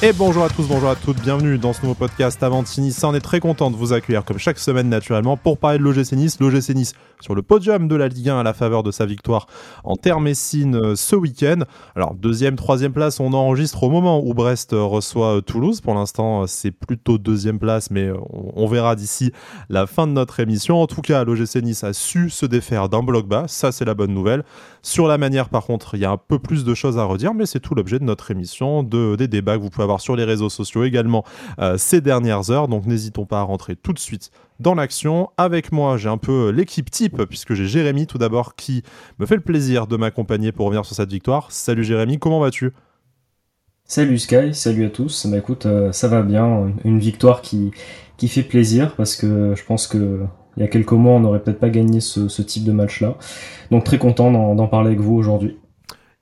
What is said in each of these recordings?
Et bonjour à tous, bonjour à toutes, bienvenue dans ce nouveau podcast Avantini. On est très content de vous accueillir comme chaque semaine naturellement pour parler de l'OGC Nice. L'OGC Nice sur le podium de la Ligue 1 à la faveur de sa victoire en terre Messine euh, ce week-end. Alors deuxième, troisième place, on enregistre au moment où Brest euh, reçoit euh, Toulouse. Pour l'instant, c'est plutôt deuxième place, mais on verra d'ici la fin de notre émission. En tout cas, l'OGC Nice a su se défaire d'un bloc bas, ça c'est la bonne nouvelle. Sur la manière, par contre, il y a un peu plus de choses à redire, mais c'est tout l'objet de notre émission, de, des débats que vous pouvez sur les réseaux sociaux également euh, ces dernières heures. Donc n'hésitons pas à rentrer tout de suite dans l'action. Avec moi, j'ai un peu l'équipe type, puisque j'ai Jérémy tout d'abord qui me fait le plaisir de m'accompagner pour revenir sur cette victoire. Salut Jérémy, comment vas-tu? Salut Sky, salut à tous. Bah écoute, euh, ça va bien. Une victoire qui, qui fait plaisir parce que je pense que il y a quelques mois, on n'aurait peut-être pas gagné ce, ce type de match-là. Donc très content d'en parler avec vous aujourd'hui.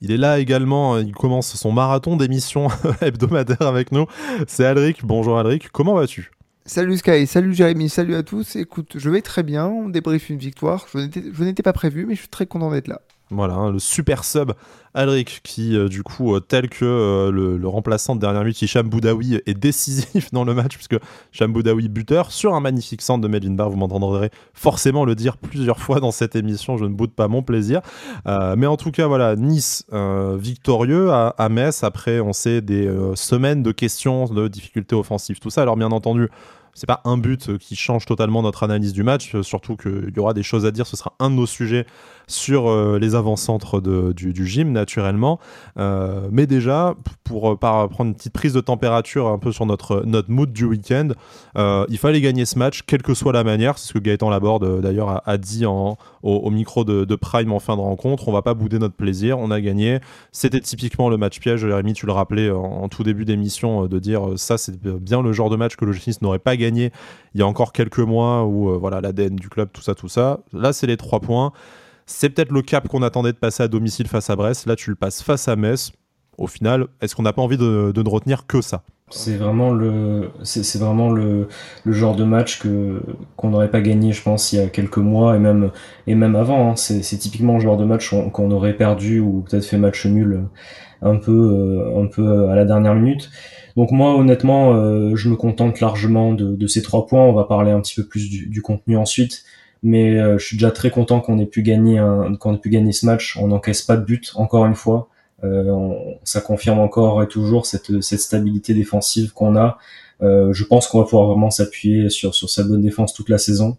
Il est là également, il commence son marathon d'émissions hebdomadaires avec nous. C'est Alric. Bonjour Alric, comment vas-tu? Salut Sky, salut Jérémy, salut à tous. Écoute, je vais très bien, on débriefe une victoire. Je n'étais pas prévu, mais je suis très content d'être là. Voilà, hein, le super sub Alric qui, euh, du coup, euh, tel que euh, le, remplaçant de dernière minute, Hicham Boudaoui, est décisif dans le match, puisque Hicham Boudaoui buteur sur un magnifique centre de Melvin Barr. Vous m'entendrez forcément le dire plusieurs fois dans cette émission, je ne boude pas mon plaisir. mais en tout cas, voilà, Nice victorieux à, à, Metz. Après, on sait des semaines de questions, de difficultés offensives, tout ça. Alors, bien entendu, c'est pas un but qui change totalement notre analyse du match, surtout qu'il y aura des choses à dire. Ce sera un de nos sujets sur euh, les avant-centres du, gym, naturellement. Euh, mais déjà, pour euh, prendre une petite prise de température un peu sur notre, notre mood du week-end, il fallait gagner ce match, quelle que soit la manière. C'est ce que Gaëtan Laborde, d'ailleurs, a, dit en, au, micro de, Prime en fin de rencontre. On va pas bouder notre plaisir, on a gagné. C'était typiquement le match piège. Jérémy, tu le rappelais en, tout début d'émission, de dire ça, c'est bien le genre de match que le GC n'aurait pas gagné il y a encore quelques mois où voilà l'ADN du club, tout ça, tout ça. Là, c'est les trois points. C'est peut-être le cap qu'on attendait de passer à domicile face à Brest. Là, tu le passes face à Metz. Au final, est-ce qu'on n'a pas envie de, ne retenir que ça? C'est vraiment le c'est vraiment le, genre de match que qu'on n'aurait pas gagné je pense il y a quelques mois et même et même avant hein. c'est typiquement le genre de match qu'on aurait perdu ou peut-être fait match nul un peu euh, un peu à la dernière minute donc moi honnêtement euh, je me contente largement de, ces trois points on va parler un petit peu plus du, du contenu ensuite mais euh, je suis déjà très content qu'on ait pu gagner qu'on ait pu gagner ce match. On n'encaisse pas de but encore une fois. Euh, ça confirme encore et toujours cette, cette stabilité défensive qu'on a. Euh, je pense qu'on va pouvoir vraiment s'appuyer sur sur sa bonne défense toute la saison.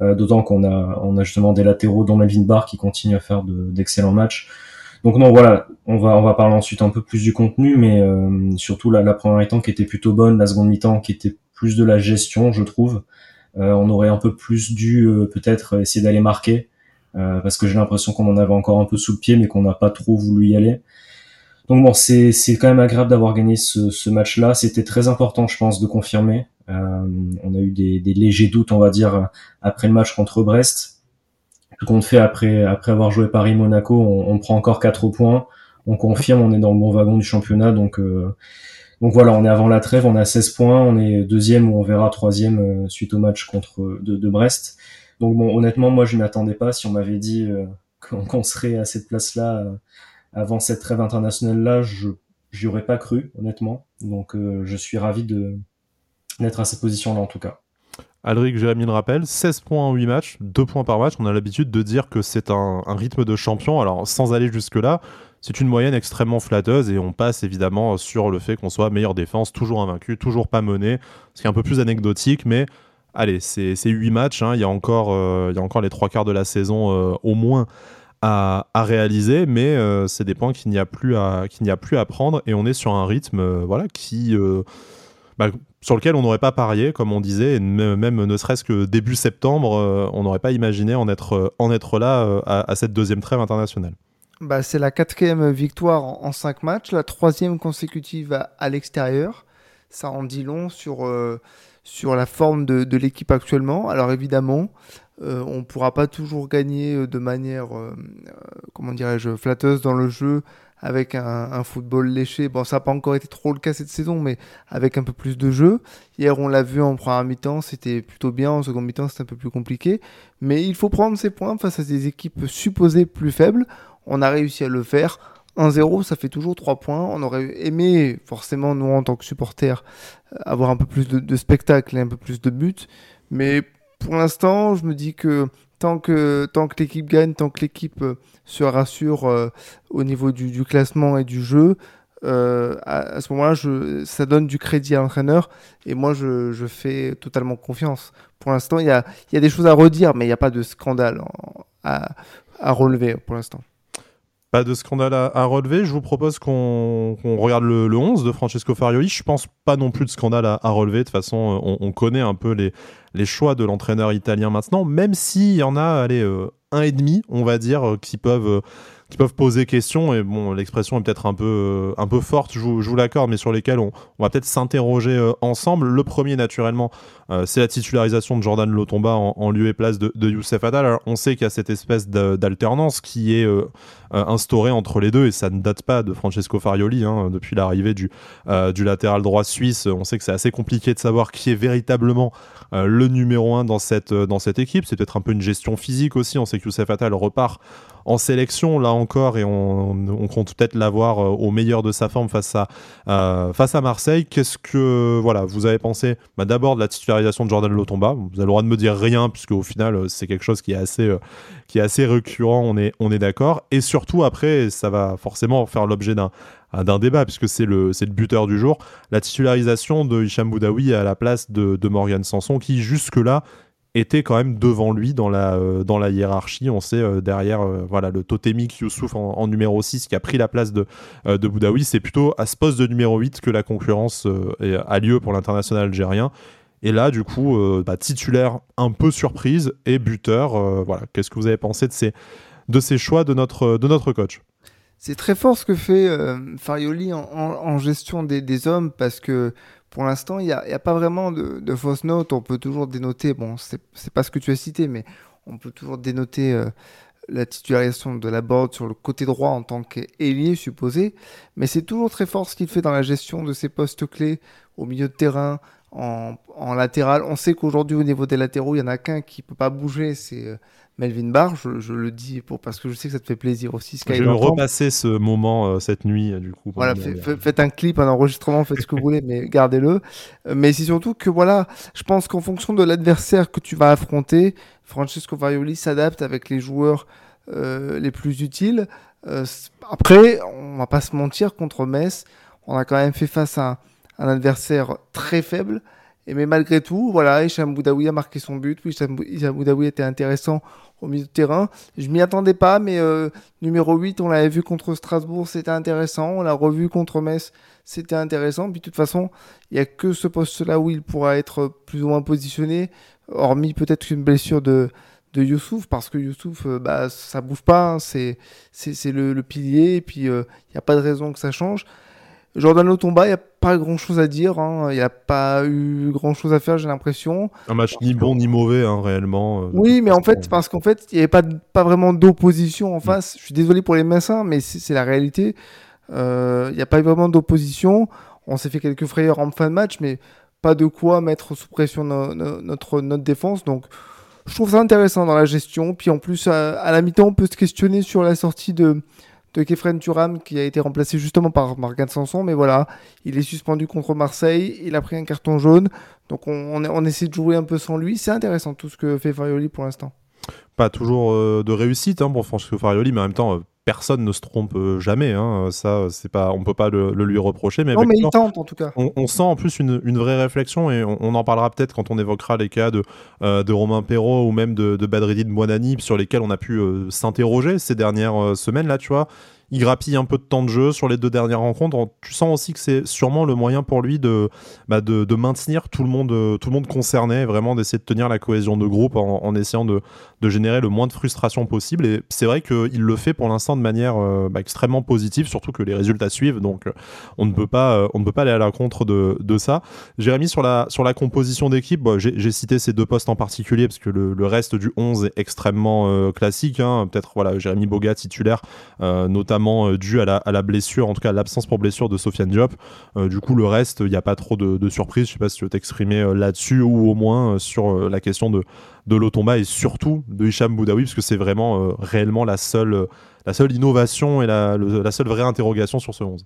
D'autant qu'on a on a justement des latéraux dont Melvin Barr qui continue à faire d'excellents matchs. Donc non, voilà, on va on va parler ensuite un peu plus du contenu, mais surtout la, la première mi-temps qui était plutôt bonne, la seconde mi-temps qui était plus de la gestion, je trouve. Euh, on aurait un peu plus dû euh, peut-être essayer d'aller marquer euh, parce que j'ai l'impression qu'on en avait encore un peu sous le pied mais qu'on n'a pas trop voulu y aller. Donc bon, c'est c'est quand même agréable d'avoir gagné ce, ce match-là. C'était très important, je pense, de confirmer. Euh, on a eu des, des, légers doutes, on va dire, après le match contre Brest. Tout compte fait, après après avoir joué Paris-Monaco, on, on, prend encore quatre points. On confirme, on est dans le bon wagon du championnat. Donc euh, donc voilà, on est avant la trêve, on a 16 points, on est deuxième ou on verra troisième euh, suite au match contre de, Brest. Donc bon, honnêtement, moi je m'attendais pas. Si on m'avait dit euh, qu'on serait à cette place-là euh, avant cette trêve internationale-là, je j'y aurais pas cru, honnêtement. Donc je suis ravi de d'être à cette position-là en tout cas. Alric Jérémy le rappelle, 16 points en 8 matchs, 2 points par match. On a l'habitude de dire que c'est un, rythme de champion. Alors, sans aller jusque-là, c'est une moyenne extrêmement flatteuse et on passe évidemment sur le fait qu'on soit meilleure défense, toujours invaincu, toujours pas mené, ce qui est un peu plus anecdotique, mais allez, c'est 8 matchs, hein. il, y a encore, euh, il y a encore les trois quarts de la saison euh, au moins à, réaliser, mais euh, c'est des points qu'il n'y a, plus à, a plus à prendre et on est sur un rythme voilà, qui, bah, sur lequel on n'aurait pas parié, comme on disait, et même ne serait-ce que début septembre, on n'aurait pas imaginé en être, en être là à cette deuxième trêve internationale. Bah, c'est la quatrième victoire en, cinq matchs, la troisième consécutive à, l'extérieur. Ça en dit long sur, euh, sur la forme de, l'équipe actuellement. Alors évidemment, euh, on ne pourra pas toujours gagner euh, de manière, comment dirais-je, flatteuse dans le jeu avec un, football léché. Bon, ça n'a pas encore été trop le cas cette saison, mais avec un peu plus de jeu. Hier, on l'a vu en première mi-temps, c'était plutôt bien. En seconde mi-temps, c'était un peu plus compliqué. Mais il faut prendre ses points face à des équipes supposées plus faibles. On a réussi à le faire 1-0, ça fait toujours 3 points. On aurait aimé, forcément, nous, en tant que supporters, avoir un peu plus de, spectacle et un peu plus de buts. Mais pour l'instant, je me dis que tant que, tant que l'équipe gagne, tant que l'équipe euh, se rassure euh, au niveau du, classement et du jeu, euh, à, ce moment-là, ça donne du crédit à l'entraîneur et moi, je, fais totalement confiance. Pour l'instant, il y a, y a, des choses à redire, mais il n'y a pas de scandale à, à relever pour l'instant. Pas de scandale à, relever. Je vous propose qu'on regarde le, 11 de Francesco Farioli. Je pense pas non plus de scandale à, relever. De toute façon, on, connaît un peu les, choix de l'entraîneur italien maintenant, même s'il y en a allez, euh, un et demi, on va dire, euh, qui peuvent. Euh, qui peuvent poser question et bon l'expression est peut-être un peu un peu forte je vous, vous l'accorde mais sur lesquels on, on va peut-être s'interroger ensemble. Le premier naturellement c'est la titularisation de Jordan Lotomba en, lieu et place de, de Youssef Attal. On sait qu'il y a cette espèce d'alternance qui est euh, instauré entre les deux et ça ne date pas de Francesco Farioli hein, depuis l'arrivée du, euh, du latéral droit suisse. On sait que c'est assez compliqué de savoir qui est véritablement euh, le numéro 1 dans cette, dans cette équipe. C'est peut-être un peu une gestion physique aussi. On sait que Youssef Attal repart en sélection. Là et on, compte peut-être l'avoir au meilleur de sa forme face à, face à Marseille. Qu'est-ce que voilà, vous avez pensé bah, d'abord de la titularisation de Jordan Lotomba? Vous avez le droit de me dire rien puisque au final c'est quelque chose qui est assez, qui est assez récurrent, on est, on est d'accord. Et surtout, après, ça va forcément faire l'objet d'un d'un débat, puisque c'est le, le buteur du jour, la titularisation de Hicham Boudaoui à la place de, de Morgan Sanson, qui jusque-là était quand même devant lui dans la, euh, dans la hiérarchie. On sait euh, derrière euh, voilà, le totémique Youssouf en, numéro 6 qui a pris la place de, de Boudaoui. C'est plutôt à ce poste de numéro 8 que la concurrence a lieu pour l'international algérien. Et là, du coup, bah, titulaire un peu surprise et buteur. Voilà. Qu'est-ce que vous avez pensé de ces, de ces choix de notre, de notre coach? C'est très fort ce que fait Farioli en, gestion des, hommes parce que pour l'instant, il n'y a, pas vraiment de, fausses notes. On peut toujours dénoter, bon, c'est pas ce que tu as cité, mais on peut toujours dénoter la titularisation de la board sur le côté droit en tant qu'ailier supposé, mais c'est toujours très fort ce qu'il fait dans la gestion de ses postes clés au milieu de terrain, en, latéral. On sait qu'aujourd'hui, au niveau des latéraux, il y en a qu'un qui peut pas bouger, c'est euh, Melvin Barr. Je, le dis pour, parce que je sais que ça te fait plaisir aussi. je vais repasser ce moment euh, cette nuit, euh, du coup. Voilà, faites un clip, un enregistrement, faites ce que vous voulez, mais gardez-le. Mais c'est surtout que, voilà, je pense qu'en fonction de l'adversaire que tu vas affronter, Francesco Varioli s'adapte avec les joueurs les plus utiles. après, on va pas se mentir, contre Metz, on a quand même fait face à un adversaire très faible. Et mais malgré tout, voilà, Hicham Boudaoui a marqué son but. Oui, Hicham Boudaoui était intéressant au milieu de terrain. Je m'y attendais pas, mais euh, numéro 8, on l'avait vu contre Strasbourg, c'était intéressant. On l'a revu contre Metz, c'était intéressant. Puis de toute façon, il n'y a que ce poste-là où il pourra être plus ou moins positionné, hormis peut-être une blessure de, de Youssouf, parce que Youssouf, euh, bah, ça bouge pas, hein. c'est, c'est, le, pilier, et puis euh, il n'y a pas de raison que ça change. Jordan Lotomba, il n'y a pas grand chose à dire. Hein. Il n'y a pas eu grand chose à faire, j'ai l'impression. Un match ni bon ni mauvais, hein, réellement. Euh, oui, mais en fait, parce qu'en fait, il n'y avait pas, pas vraiment d'opposition en mm. face. Je suis désolé pour les Messins, mais c'est la réalité. Euh, il n'y a pas eu vraiment d'opposition. On s'est fait quelques frayeurs en fin de match, mais pas de quoi mettre sous pression notre, notre défense. Donc, je trouve ça intéressant dans la gestion. Puis en plus, à la mi-temps, on peut se questionner sur la sortie de de Kefren Turam qui a été remplacé justement par Morgan Sanson. Mais voilà, il est suspendu contre Marseille, il a pris un carton jaune. Donc on, essaie de jouer un peu sans lui. C'est intéressant tout ce que fait Farioli pour l'instant. Pas toujours euh, de réussite hein, pour Farioli, mais en même temps, euh, personne ne se trompe euh, jamais. Hein. Ça, c'est pas, on peut pas le, lui reprocher. Mais non, mais il tente en tout cas. On, sent en plus une, vraie réflexion et on, en parlera peut-être quand on évoquera les cas de, de Romain Perrault ou même de, de Badreddine Moinani sur lesquels on a pu s'interroger ces dernières semaines là, tu vois il grappille un peu de temps de jeu sur les deux dernières rencontres. Tu sens aussi que c'est sûrement le moyen pour lui de, bah de, maintenir tout le monde, euh, tout le monde concerné, vraiment d'essayer de tenir la cohésion de groupe en, essayant de, de, générer le moins de frustration possible. Et c'est vrai qu'il le fait pour l'instant de manière euh, bah, extrêmement positive, surtout que les résultats suivent. Donc euh, on ne peut pas, on ne peut pas aller à la contre de, de ça. Jérémy, sur la, sur la composition d'équipe, j'ai cité ces deux postes en particulier parce que le, le reste du 11 est extrêmement classique. Hein. Peut-être voilà, Jérémy Boga titulaire, notamment notamment dû à la, blessure, en tout cas l'absence pour blessure de Sofiane Diop. du coup, le reste, il n'y a pas trop de, de surprises. Je sais pas si tu veux t'exprimer là-dessus ou au moins sur la question de, de Lotomba et surtout de Hicham Boudaoui, parce que c'est vraiment réellement la seule, la seule innovation et la, seule vraie interrogation sur ce 11.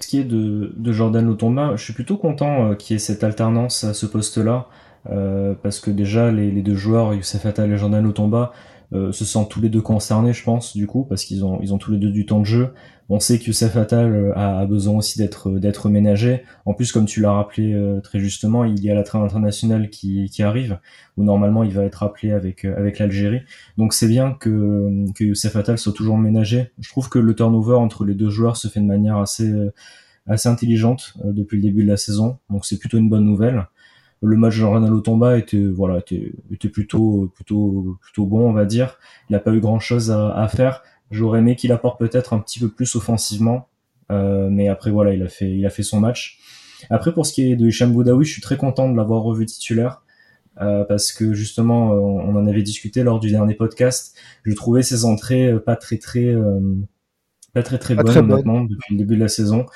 Ce qui est de, de Jordan Lotomba, je suis plutôt content qu'il y ait cette alternance à ce poste-là. Euh, parce que déjà les, les, deux joueurs, Youssef Attal et Jordan Otomba, euh, se sentent tous les deux concernés, je pense, du coup, parce qu'ils ont, ils ont tous les deux du temps de jeu. On sait que Youssef Attal euh, a, besoin aussi d'être, d'être ménagé. En plus, comme tu l'as rappelé euh, très justement, il y a la train internationale qui, qui arrive, où normalement il va être appelé avec, avec l'Algérie. Donc c'est bien que, que Youssef Attal soit toujours ménagé. Je trouve que le turnover entre les deux joueurs se fait de manière assez, assez intelligente depuis le début de la saison. Donc c'est plutôt une bonne nouvelle le match de Ronaldo Tomba était voilà était, était plutôt plutôt plutôt bon on va dire. Il n'a pas eu grand chose à, à faire. J'aurais aimé qu'il apporte peut-être un petit peu plus offensivement. Euh, mais après voilà il a fait il a fait son match. Après pour ce qui est de Hicham Boudaoui je suis très content de l'avoir revu titulaire. Euh, parce que justement euh, on, en avait discuté lors du dernier podcast. Je trouvais ses entrées euh, pas très très euh, pas très très bonnes maintenant depuis le début de la saison.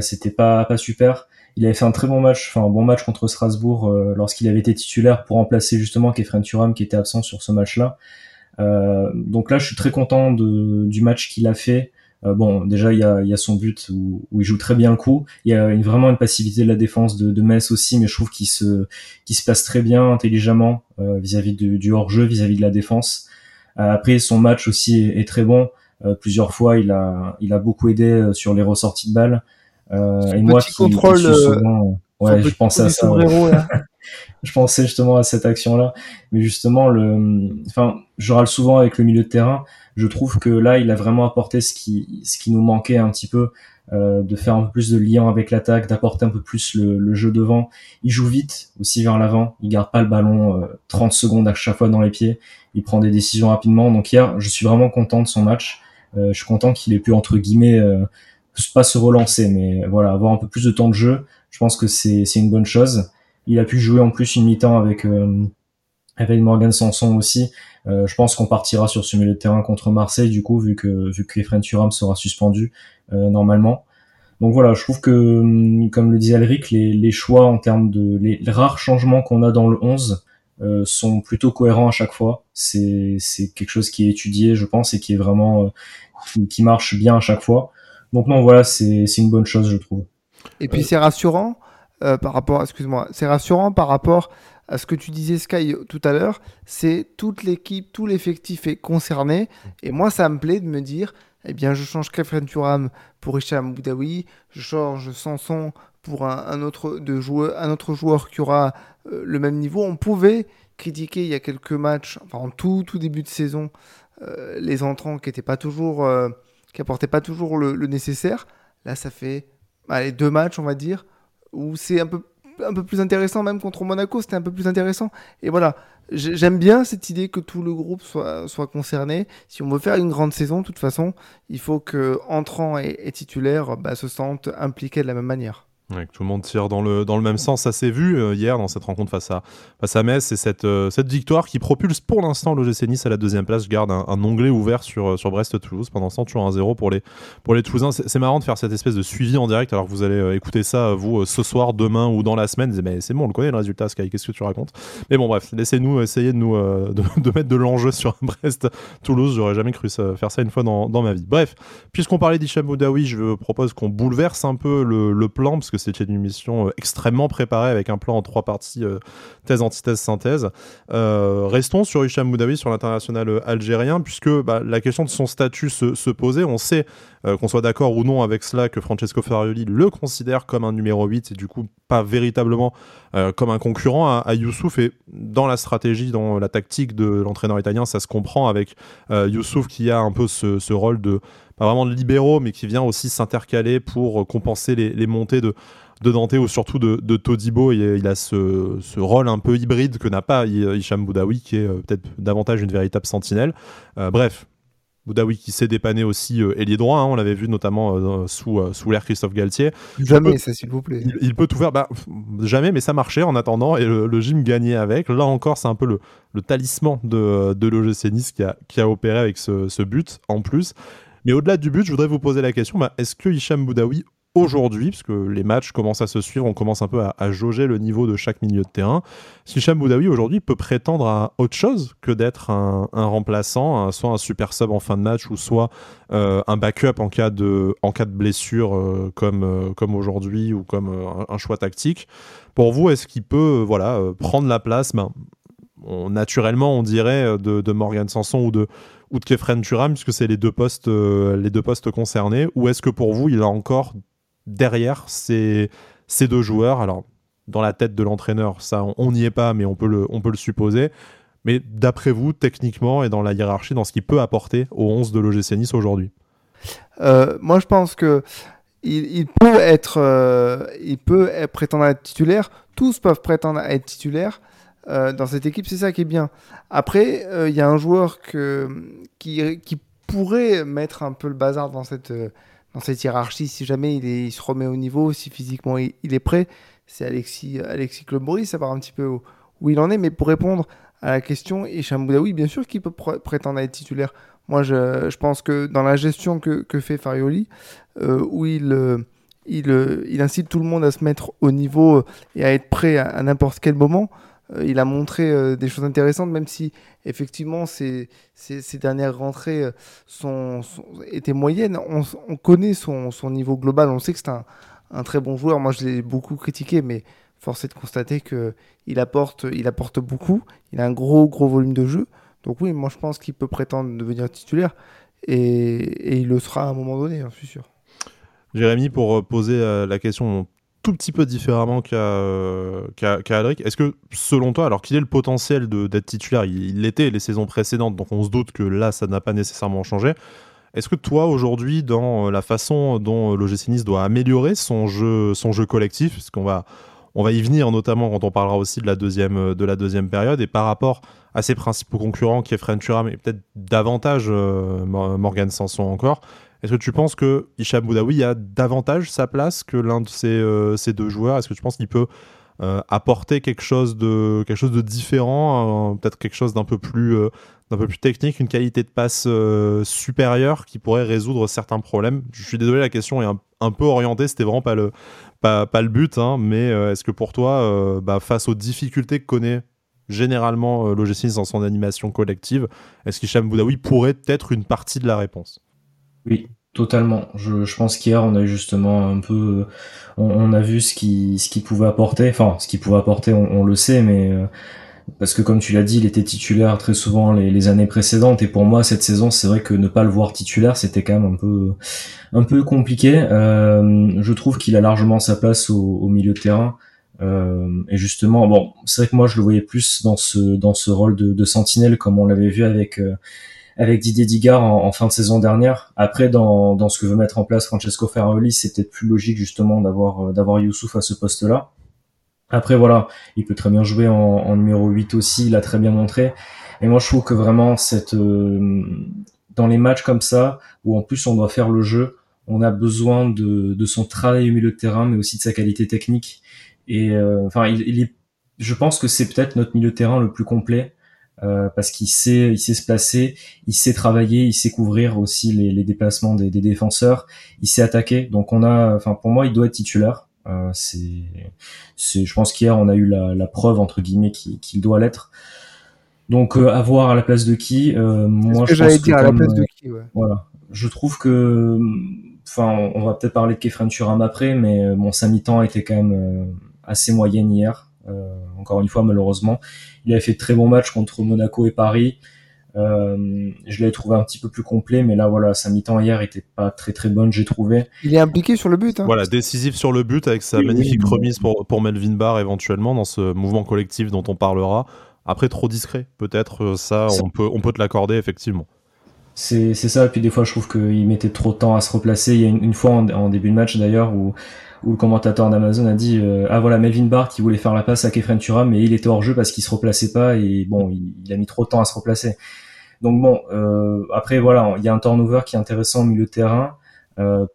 C'était pas pas super il avait fait un très bon match, enfin un bon match contre Strasbourg euh, lorsqu'il avait été titulaire pour remplacer justement Kefren Turam qui était absent sur ce match-là. Euh, donc là, je suis très content du match qu'il a fait. Euh, bon, déjà il y a, son but où, où, il joue très bien le coup. Il y a une, vraiment une passivité de la défense de, de Metz aussi, mais je trouve qu'il se, qu'il se passe très bien intelligemment vis-à-vis du, hors-jeu, vis-à-vis de la défense. après, son match aussi est, est très bon. plusieurs fois, il a, il a beaucoup aidé sur les ressorties de balles. Euh, et moi qui, contrôle, qui euh, souvent, ouais, je pensais à ça. je pensais justement à cette action-là, mais justement le, enfin, je râle souvent avec le milieu de terrain. Je trouve que là, il a vraiment apporté ce qui, ce qui nous manquait un petit peu, euh, de faire un peu plus de lien avec l'attaque, d'apporter un peu plus le, le, jeu devant. Il joue vite aussi vers l'avant. Il garde pas le ballon euh, 30 secondes à chaque fois dans les pieds. Il prend des décisions rapidement. Donc hier, je suis vraiment content de son match. Euh, je suis content qu'il ait pu entre guillemets euh, pas se relancer, mais voilà, avoir un peu plus de temps de jeu, je pense que c'est une bonne chose. Il a pu jouer en plus une mi-temps avec euh, avec Morgan Sanson aussi. Euh, je pense qu'on partira sur ce milieu de terrain contre Marseille du coup, vu que vu que Efren Thuram sera suspendu euh, normalement. Donc voilà, je trouve que, hum, comme le disait Alric, les, les choix en termes de les, rares changements qu'on a dans le 11 euh, sont plutôt cohérents à chaque fois. C'est c'est quelque chose qui est étudié, je pense, et qui est vraiment euh, qui marche bien à chaque fois. Donc non, voilà, c'est une bonne chose, je trouve. Et puis c'est rassurant euh, par rapport, excuse-moi, c'est rassurant par rapport à ce que tu disais Sky tout à l'heure, c'est toute l'équipe, tout l'effectif est concerné. Et moi, ça me plaît de me dire, eh bien, je change Kefren Turam pour Hicham Boudaoui, je change Sanson pour un, autre, de joueur, un autre joueur qui aura euh, le même niveau. On pouvait critiquer il y a quelques matchs, enfin en tout, tout début de saison, euh, les entrants qui n'étaient pas toujours qui apportait pas toujours le, nécessaire. Là, ça fait allez, deux matchs, on va dire, où c'est un peu, un peu plus intéressant, même contre Monaco, c'était un peu plus intéressant. Et voilà, j'aime bien cette idée que tout le groupe soit, soit concerné. Si on veut faire une grande saison, de toute façon, il faut que entrant et, et titulaire bah, se sentent impliqués de la même manière. Ouais, que tout le monde tire dans le, dans le même sens. Ça s'est vu euh, hier dans cette rencontre face à, face à Metz. C'est cette, euh, cette victoire qui propulse pour l'instant l'OGC Nice à la deuxième place. Je garde un, onglet ouvert sur, euh, sur Brest-Toulouse. Pendant ce temps, toujours 1-0 pour les, pour les Toulousains. C'est marrant de faire cette espèce de suivi en direct alors que vous allez écouter ça, vous, ce soir, demain ou dans la semaine. Mais c'est bon, on le connaît le résultat, Sky. Qu'est-ce que tu racontes? Mais bon, bref, laissez-nous essayer de, nous, de, mettre de l'enjeu sur Brest-Toulouse. J'aurais jamais cru faire ça une fois dans, dans ma vie. Bref, puisqu'on parlait d'Hicham Boudaoui, je propose qu'on bouleverse un peu le, le plan parce que c'était une mission euh, extrêmement préparée avec un plan en trois parties, euh, thèse, antithèse, synthèse. Euh, restons sur Hicham Moudawi, sur l'international algérien, puisque bah, la question de son statut se, posait. On sait, qu'on soit d'accord ou non avec cela, que Francesco Farioli le considère comme un numéro 8 et du coup pas véritablement comme un concurrent à, Youssouf. Et dans la stratégie, dans la tactique de l'entraîneur italien, ça se comprend avec Youssouf qui a un peu ce, rôle de pas vraiment de libéraux, mais qui vient aussi s'intercaler pour compenser les, les montées de, de Dante ou surtout de, de Todibo. Il, il a ce, ce, rôle un peu hybride que n'a pas Hicham Boudaoui, qui est euh, peut-être davantage une véritable sentinelle. Euh, bref, Boudaoui qui s'est dépanné aussi euh, ailier droit, hein, on l'avait vu notamment sous, sous l'ère Christophe Galtier. Jamais, ça s'il vous plaît. Il, peut tout faire, bah, jamais, mais ça marchait en attendant et le, gym gagnait avec. Là encore, c'est un peu le, le talisman de, de l'OGC Nice qui a, qui a opéré avec ce, ce but en plus. Mais au-delà du but, je voudrais vous poser la question bah, est-ce que Hicham Boudaoui, aujourd'hui, parce que les matchs commencent à se suivre, on commence un peu à, jauger le niveau de chaque milieu de terrain, si Hicham Boudaoui, aujourd'hui, peut prétendre à autre chose que d'être un, remplaçant, soit un super sub en fin de match, ou soit euh, un backup en cas de, blessure, euh, comme, euh, comme aujourd'hui, ou comme un, choix tactique? Pour vous, est-ce qu'il peut voilà, prendre la place? Ben, naturellement, on dirait, de, de Morgan Sanson ou de, ou de Kefren Turam, puisque c'est les, deux postes, euh, les deux postes concernés Ou est-ce que pour vous, il a encore derrière ces, ces deux joueurs? Alors, dans la tête de l'entraîneur, ça, on n'y est pas, mais on peut le, on peut le supposer. Mais d'après vous, techniquement et dans la hiérarchie, dans ce qu'il peut apporter au 11 de l'OGC Nice aujourd'hui? Euh, Moi, je pense que il, peut être, euh, il peut prétendre être titulaire. Tous peuvent prétendre être titulaire. Euh, dans cette équipe, c'est ça qui est bien. Après, euh, il y a un joueur qui, pourrait mettre un peu le bazar dans cette, euh, hiérarchie si jamais il, se remet au niveau, si physiquement il, est prêt. C'est Alexis, Alexis Claude ça part un petit peu où, il en est. Mais pour répondre à la question, Hicham Boudaoui, bien sûr qu'il peut prétendre à être titulaire. Moi, je, pense que dans la gestion que, fait Farioli, où il, incite tout le monde à se mettre au niveau et à être prêt à n'importe quel moment, il a montré euh, des choses intéressantes, même si effectivement ces, dernières rentrées euh, sont, étaient moyennes. On, connaît son, niveau global, on sait que c'est un, très bon joueur. Moi, je l'ai beaucoup critiqué, mais force est de constater qu'il apporte, il apporte beaucoup. Il a un gros, gros volume de jeu. Donc oui, moi je pense qu'il peut prétendre devenir titulaire et, il le sera à un moment donné, j'en suis sûr. Jérémy, pour poser la question tout petit peu différemment qu'à euh, Adric. Est-ce que, selon toi, alors qu'il ait le potentiel d'être titulaire, il l'était les saisons précédentes, donc on se doute que là, ça n'a pas nécessairement changé. Est-ce que toi, aujourd'hui, dans la façon dont l'OGC Nice doit améliorer son jeu, son jeu collectif, parce qu'on va, on va y venir notamment quand on parlera aussi de la deuxième, de la deuxième période, et par rapport à ses principaux concurrents, qui est French Turam, et peut-être davantage euh, Morgan Sanson encore, est-ce que tu penses que Hicham Boudaoui a davantage sa place que l'un de ces, euh, ces, deux joueurs? Est-ce que tu penses qu'il peut euh, apporter quelque chose de, quelque chose de différent, peut-être quelque chose d'un peu, plus, euh, d'un peu plus technique, une qualité de passe supérieure qui pourrait résoudre certains problèmes? Je suis désolé, la question est un, peu orientée, c'était vraiment pas le, pas, le but, hein, mais est-ce que pour toi, bah, face aux difficultés que connaît généralement l'OGC dans son animation collective, est-ce qu'Hicham Boudaoui pourrait être une partie de la réponse? Oui, totalement. Je, je pense qu'hier on a eu justement un peu, on, on a vu ce qui ce qui pouvait apporter. Enfin, ce qu'il pouvait apporter, on, on, le sait, mais euh, parce que comme tu l'as dit, il était titulaire très souvent les, les, années précédentes. Et pour moi, cette saison, c'est vrai que ne pas le voir titulaire, c'était quand même un peu un peu compliqué. Euh, je trouve qu'il a largement sa place au, au milieu de terrain. Euh, et justement, bon, c'est vrai que moi je le voyais plus dans ce dans ce rôle de, de sentinelle comme on l'avait vu avec euh, avec Didier Digard en, fin de saison dernière. Après, dans, dans ce que veut mettre en place Francesco Ferrari, c'est peut-être plus logique justement d'avoir euh, d'avoir Youssouf à ce poste-là. Après, voilà, il peut très bien jouer en, en, numéro 8 aussi, il a très bien montré. Et moi, je trouve que vraiment, cette, euh, dans les matchs comme ça, où en plus on doit faire le jeu, on a besoin de, de son travail au milieu de terrain, mais aussi de sa qualité technique. Et euh, enfin, il, il, est, je pense que c'est peut-être notre milieu de terrain le plus complet. Euh, parce qu'il sait, il sait se placer, il sait travailler, il sait couvrir aussi les, les déplacements des, des, défenseurs, il sait attaquer. Donc on a, enfin pour moi, il doit être titulaire. Euh, c'est, c'est, je pense qu'hier on a eu la, la preuve entre guillemets qu'il doit l'être. Donc euh, à voir à la place de qui euh, Moi, je pense dire à la place de qui, ouais. Voilà, je trouve que, enfin, on va peut-être parler de Kefren Turam après, mais bon, sa mi-temps été quand même assez moyenne hier. Euh, encore une fois, malheureusement. Il avait fait de très bons matchs contre Monaco et Paris. Euh, je l'avais trouvé un petit peu plus complet, mais là, voilà, sa mi-temps hier était pas très très bonne, j'ai trouvé. Il est impliqué sur le but. Hein. Voilà, décisif sur le but avec sa magnifique remise pour, pour Melvin Barr éventuellement dans ce mouvement collectif dont on parlera. Après, trop discret, peut-être, euh, ça, on peut, on peut te l'accorder, effectivement. C'est ça, et puis des fois, je trouve qu'il mettait trop de temps à se replacer. Il y a une, fois en, début de match, d'ailleurs, où où le commentateur d'Amazon a dit euh, ah voilà Melvin Barr qui voulait faire la passe à Kefren Turam mais il était hors jeu parce qu'il se replaçait pas et bon il, a mis trop de temps à se replacer. Donc bon euh, après voilà il y a un turnover qui est intéressant au milieu de terrain. Euh,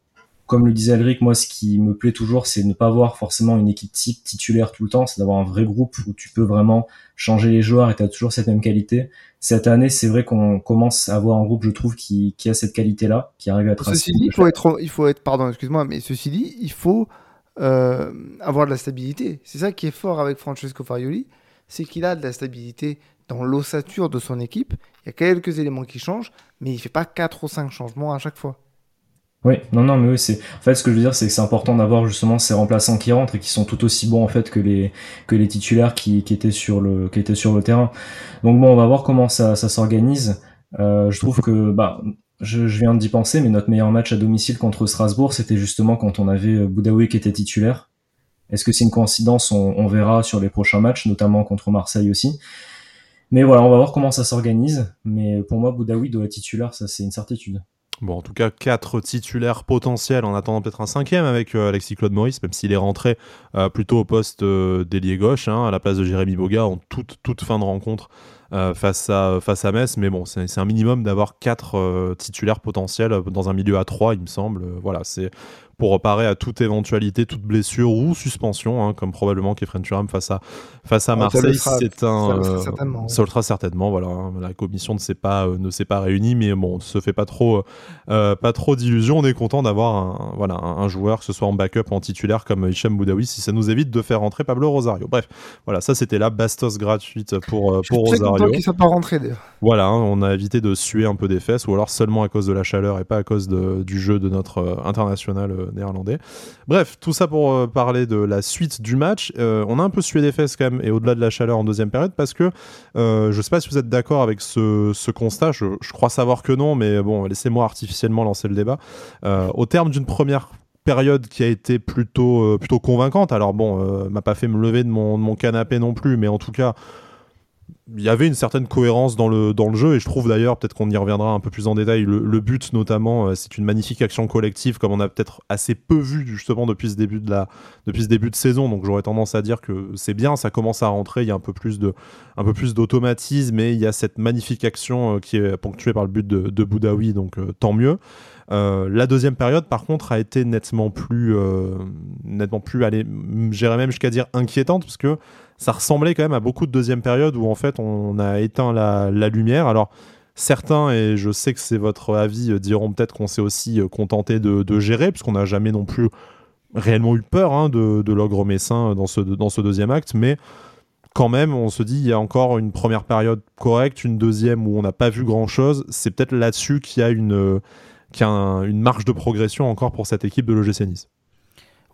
comme le disait Alric, moi, ce qui me plaît toujours, c'est ne pas avoir forcément une équipe type titulaire tout le temps, c'est d'avoir un vrai groupe où tu peux vraiment changer les joueurs et tu as toujours cette même qualité. Cette année, c'est vrai qu'on commence à avoir un groupe, je trouve, qui, qui a cette qualité-là, qui arrive à être Ceci dit, il faut être, il faut être, pardon, excuse-moi, mais ceci dit, il faut euh, avoir de la stabilité. C'est ça qui est fort avec Francesco Farioli, c'est qu'il a de la stabilité dans l'ossature de son équipe. Il y a quelques éléments qui changent, mais il fait pas 4 ou 5 changements à chaque fois. Oui, non, non, mais oui, c'est. En fait, ce que je veux dire, c'est que c'est important d'avoir justement ces remplaçants qui rentrent et qui sont tout aussi bons en fait que les que les titulaires qui, qui étaient sur le qui étaient sur le terrain. Donc bon, on va voir comment ça, ça s'organise. Euh, je trouve que bah je, je viens d'y penser, mais notre meilleur match à domicile contre Strasbourg, c'était justement quand on avait euh, Boudaoui qui était titulaire. Est-ce que c'est une coïncidence? On, on, verra sur les prochains matchs, notamment contre Marseille aussi. Mais voilà, on va voir comment ça s'organise. Mais pour moi, Boudaoui doit être titulaire, ça c'est une certitude. Bon, en tout cas, quatre titulaires potentiels en attendant peut-être un cinquième avec euh, Alexis Claude Maurice, même s'il est rentré euh, plutôt au poste euh, d'ailier gauche, hein, à la place de Jérémy Boga en toute, toute fin de rencontre face, à, face à Metz. Mais bon, c'est un minimum d'avoir quatre titulaires potentiels dans un milieu à trois, il me semble. voilà, c'est pour reparer à toute éventualité, toute blessure ou suspension, hein, comme probablement Kefren Turam face à, face à Marseille. C'est un, ça, certainement. Ça le sera certainement. Voilà, hein. la commission ne s'est pas, euh, ne s'est pas réunie, mais bon, on se fait pas trop, euh, pas trop d'illusions. On est content d'avoir un, voilà, un, joueur, que ce soit en backup ou en titulaire comme Hicham Boudaoui, si ça nous évite de faire rentrer Pablo Rosario. Bref, voilà, ça c'était la bastos gratuite pour, euh, pour Rosario. Soit pas rentré d'ailleurs. Voilà, hein, on a évité de suer un peu des fesses, ou alors seulement à cause de la chaleur et pas à cause de, du jeu de notre international néerlandais. Bref, tout ça pour euh, parler de la suite du match. Euh, on a un peu sué des fesses quand même, et au-delà de la chaleur en deuxième période, parce que euh, je sais pas si vous êtes d'accord avec ce, constat, je, crois savoir que non, mais bon, laissez-moi artificiellement lancer le débat. au terme d'une première période qui a été plutôt, plutôt convaincante, alors bon, m'a pas fait me lever de mon canapé non plus, mais en tout cas il y avait une certaine cohérence dans le, dans le jeu et je trouve d'ailleurs, peut-être qu'on y reviendra un peu plus en détail, le, but notamment, euh, c'est une magnifique action collective comme on a peut-être assez peu vu justement depuis ce début de, la, depuis ce début de saison. Donc j'aurais tendance à dire que c'est bien, ça commence à rentrer, il y a un peu plus, de, un peu plus d'automatisme et il y a cette magnifique action euh, qui est ponctuée par le but de, de Boudaoui, donc euh, tant mieux. La deuxième période, par contre, a été nettement plus, nettement plus, allez, j'irais même jusqu'à dire inquiétante, parce que ça ressemblait quand même à beaucoup de deuxième période où en fait on a éteint la, lumière. Alors certains, et je sais que c'est votre avis, euh, diront peut-être qu'on s'est aussi euh, contenté de, gérer, puisqu'on n'a jamais non plus réellement eu peur hein, de, l'ogre messin dans ce, dans ce deuxième acte, mais quand même, on se dit, il y a encore une première période correcte, une deuxième où on n'a pas vu grand-chose. C'est peut-être là-dessus qu'il y a, une, qu'il y a une marge de progression encore pour cette équipe de l'OGC Nice.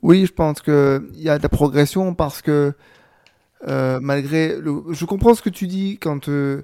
Oui, je pense qu'il y a de la progression parce que euh, malgré le... Je comprends ce que tu dis quand, euh,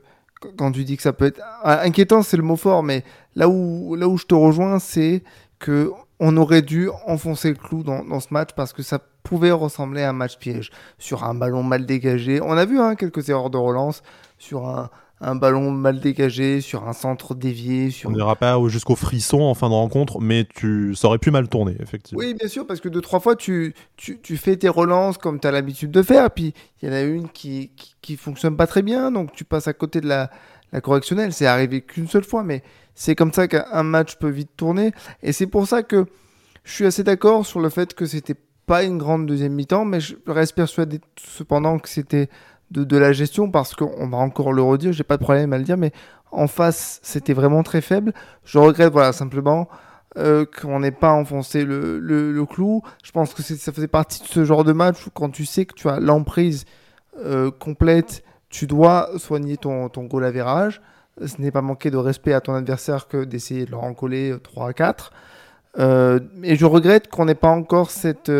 quand tu dis que ça peut être... Inquiétant, c'est le mot fort, mais là où, là où je te rejoins, c'est que on aurait dû enfoncer le clou dans, dans, ce match parce que ça pouvait ressembler à un match piège sur un ballon mal dégagé. On a vu hein, quelques erreurs de relance sur un, un ballon mal dégagé, sur un centre dévié. Sur... On n'ira pas jusqu'au frisson en fin de rencontre, mais tu... ça aurait pu mal tourner, effectivement. Oui, bien sûr, parce que deux, trois fois, tu, tu, tu fais tes relances comme tu as l'habitude de faire, puis il y en a une qui, qui, fonctionne pas très bien, donc tu passes à côté de la, la correctionnelle. C'est arrivé qu'une seule fois, mais c'est comme ça qu'un match peut vite tourner. Et c'est pour ça que je suis assez d'accord sur le fait que c'était pas une grande deuxième mi-temps, mais je reste persuadé cependant que c'était de, la gestion parce qu'on va encore le redire, j'ai pas de problème à le dire, mais en face, c'était vraiment très faible. Je regrette, voilà, simplement euh, qu'on n'ait pas enfoncé le, le, clou. Je pense que ça faisait partie de ce genre de match où quand tu sais que tu as l'emprise euh, complète, tu dois soigner ton, ton goal à virage. Ce n'est pas manquer de respect à ton adversaire que d'essayer de leur en coller 3 à 4. Euh, et je regrette qu'on n'ait pas encore cette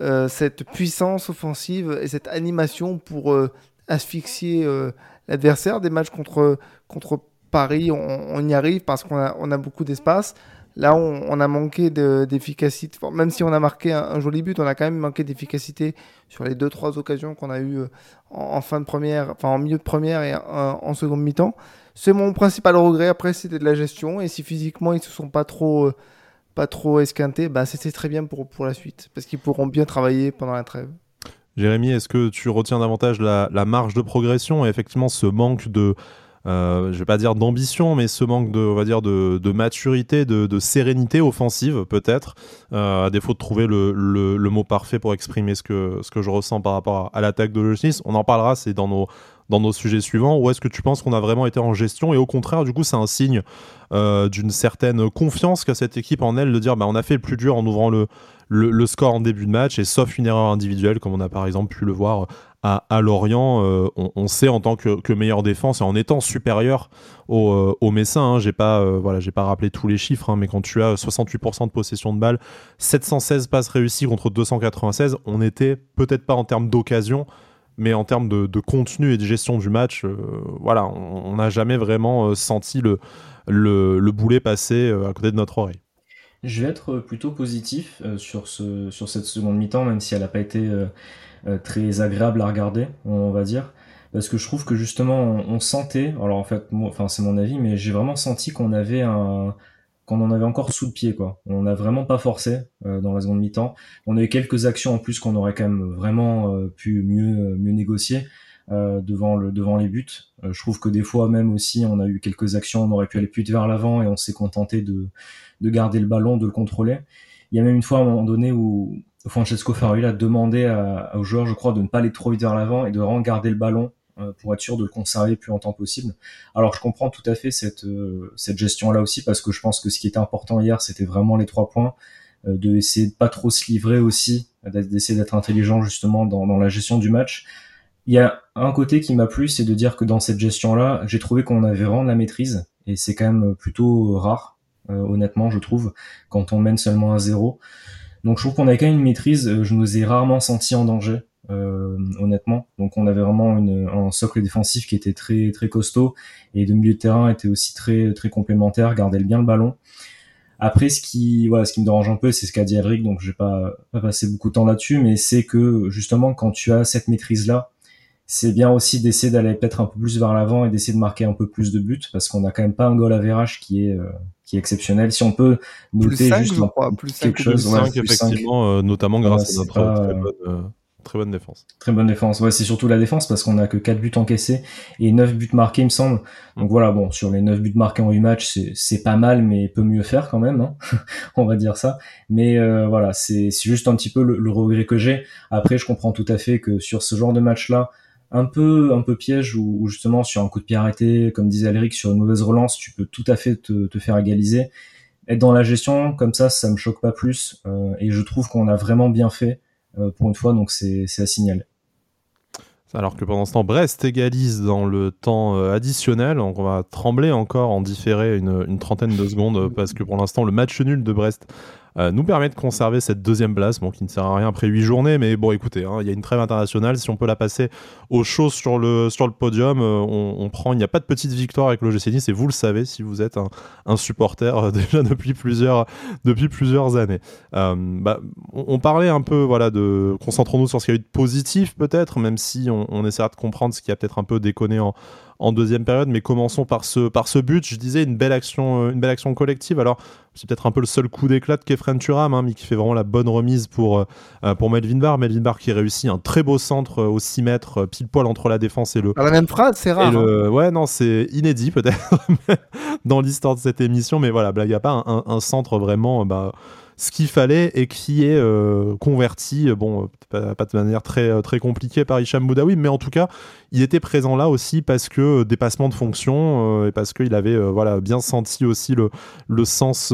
euh, cette puissance offensive et cette animation pour euh, asphyxier euh, l'adversaire. Des matchs contre, contre Paris, on, y arrive parce qu'on a, on a beaucoup d'espace. Là, on, a manqué d'efficacité. Même si on a marqué un, joli but, on a quand même manqué d'efficacité sur les deux trois occasions qu'on a eues en, fin de première, enfin en milieu de première et en, en seconde mi-temps. C'est mon principal regret. Après, c'était de la gestion. Et si physiquement ils se sont pas trop pas trop esquinté, bah c'était très bien pour, pour la suite, parce qu'ils pourront bien travailler pendant la trêve. Jérémy, est-ce que tu retiens davantage la, marge de progression et effectivement ce manque de, euh, je vais pas dire d'ambition, mais ce manque de, on va dire, de, maturité, de, sérénité offensive, peut-être, euh, à défaut de trouver le, mot parfait pour exprimer ce que, ce que je ressens par rapport à, l'attaque de l'OGC. On en parlera, c'est dans nos, dans nos sujets suivants, ou est-ce que tu penses qu'on a vraiment été en gestion? Et au contraire, du coup, c'est un signe euh, d'une certaine confiance qu'a cette équipe en elle de dire bah, on a fait le plus dur en ouvrant le, score en début de match et sauf une erreur individuelle, comme on a par exemple pu le voir à, Lorient, euh, on, sait en tant que, que, meilleure défense et en étant supérieur au euh, Messins, hein, j'ai pas, voilà, j'ai pas rappelé tous les chiffres, hein, mais quand tu as 68% de possession de balle, 716 passes réussies contre 296, on était peut-être pas en termes d'occasion, mais en termes de, contenu et de gestion du match, euh, voilà, on n'a jamais vraiment euh, senti le, le, boulet passer euh, à côté de notre oreille. Je vais être plutôt positif sur, ce, sur cette seconde mi-temps, même si elle n'a pas été très agréable à regarder, on va dire. Parce que je trouve que justement, on, sentait, alors en fait, enfin c'est mon avis, mais j'ai vraiment senti qu'on avait un, qu'on en avait encore sous le pied quoi. On n'a vraiment pas forcé euh, dans la seconde mi-temps. On a eu quelques actions en plus qu'on aurait quand même vraiment euh, pu mieux mieux négocier euh, devant le devant les buts. je trouve que des fois même aussi on a eu quelques actions, on aurait pu aller plus vite vers l'avant et on s'est contenté de de garder le ballon, de le contrôler. Il y a même une fois à un moment donné où Francesco Farrell a demandé à, aux joueurs, je crois, de ne pas aller trop vite vers l'avant et de vraiment garder le ballon euh, pour être sûr de le conserver plus longtemps possible. Alors je comprends tout à fait cette, euh, cette gestion-là aussi parce que je pense que ce qui était important hier, c'était vraiment les trois points, euh, de essayer de pas trop se livrer aussi, d'essayer d'être intelligent justement dans, dans la gestion du match. Il y a un côté qui m'a plu, c'est de dire que dans cette gestion-là, j'ai trouvé qu'on avait vraiment de la maîtrise et c'est quand même plutôt rare, honnêtement, je trouve, quand on mène seulement à zéro. Donc je trouve qu'on a quand même une maîtrise. Je nous ai rarement senti en danger. Euh, honnêtement. Donc on avait vraiment une, un socle défensif qui était très très costaud et de milieu de terrain était aussi très très complémentaire, gardait bien le ballon. Après, ce qui, voilà, ce qui me dérange un peu, c'est ce qu'a dit Eric, donc je vais pas, pas passer beaucoup de temps là-dessus, mais c'est que justement, quand tu as cette maîtrise-là, c'est bien aussi d'essayer d'aller peut-être un peu plus vers l'avant et d'essayer de marquer un peu plus de buts, parce qu'on n'a quand même pas un goal à verrage qui est, euh, qui est exceptionnel. Si on peut noter juste quelque chose, effectivement, euh, notamment grâce à notre très bonne, Très bonne défense. Très bonne défense. Ouais, c'est surtout la défense parce qu'on a que 4 buts encaissés et 9 buts marqués, il me semble. Donc voilà, bon, sur les 9 buts marqués en 8 matchs, c'est pas mal, mais peut mieux faire quand même, hein on va dire ça. Mais euh, voilà, c'est juste un petit peu le, regret que j'ai. Après, je comprends tout à fait que sur ce genre de match-là, un peu un peu piège ou justement sur un coup de pied arrêté, comme disait Aléric, sur une mauvaise relance, tu peux tout à fait te, te faire égaliser. Être dans la gestion comme ça, ça me choque pas plus. Euh, et je trouve qu'on a vraiment bien fait pour une fois, donc c'est à signaler. Alors que pendant ce temps, Brest égalise dans le temps euh, additionnel. On va trembler encore en différé une, une trentaine de secondes parce que pour l'instant, le match nul de Brest euh, nous permet de conserver cette deuxième place, bon, qui ne sert à rien après huit journées, mais bon, écoutez, hein, il y a une trêve internationale, si on peut la passer aux choses sur le, sur le podium, euh, on, prend, il n'y a pas de petite victoire avec l'OGC Nice, et vous le savez si vous êtes un, supporter euh, déjà depuis plusieurs, depuis plusieurs années. Bah, on, parlait un peu, voilà, de concentrons-nous sur ce qu'il y a eu de positif peut-être, même si on, on essaiera de comprendre ce qui a peut-être un peu déconné en en deuxième période. Mais commençons par ce, par ce but. Je disais une belle action, euh, une belle action collective. Alors, c'est peut-être un peu le seul coup d'éclat de Kefren Turam, hein, mais qui fait vraiment la bonne remise pour, euh, pour Melvin Barr. Melvin Barr qui réussit un très beau centre au 6 mètres, pile poil entre la défense et le. la même phrase, c'est rare. Hein. Ouais, non, c'est inédit peut-être dans l'histoire de cette émission, mais voilà, blague à pas, un, un centre vraiment. Bah, ce qu'il fallait et qui est euh, converti, euh, bon, pas, de manière très, euh, très compliquée par Hicham Boudaoui, mais en tout cas, il était présent là aussi parce que dépassement de fonction et parce qu'il avait voilà, bien senti aussi le sens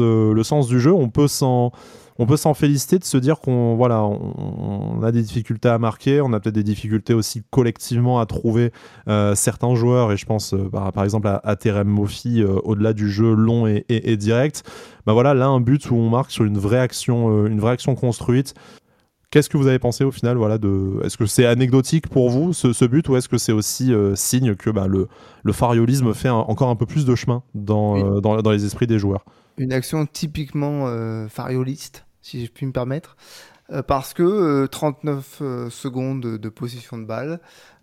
du jeu. On peut s'en on peut s'en féliciter de se dire qu'on voilà, on, a des difficultés à marquer, on a peut-être des difficultés aussi collectivement à trouver euh, certains joueurs, et je pense euh, par, exemple à, Terem Mofi, euh, au-delà du jeu long et, direct. Bah voilà, là un but où on marque sur une vraie action, une vraie action construite. Qu'est-ce que vous avez pensé au final voilà, de... Est-ce que c'est anecdotique pour vous ce, but ou est-ce que c'est aussi signe que bah, le, le fariolisme fait encore un peu plus de chemin dans, dans, dans, les esprits des joueurs? Une action typiquement farioliste si je puis me permettre, euh, parce que 39 euh, euh, secondes de possession de balle,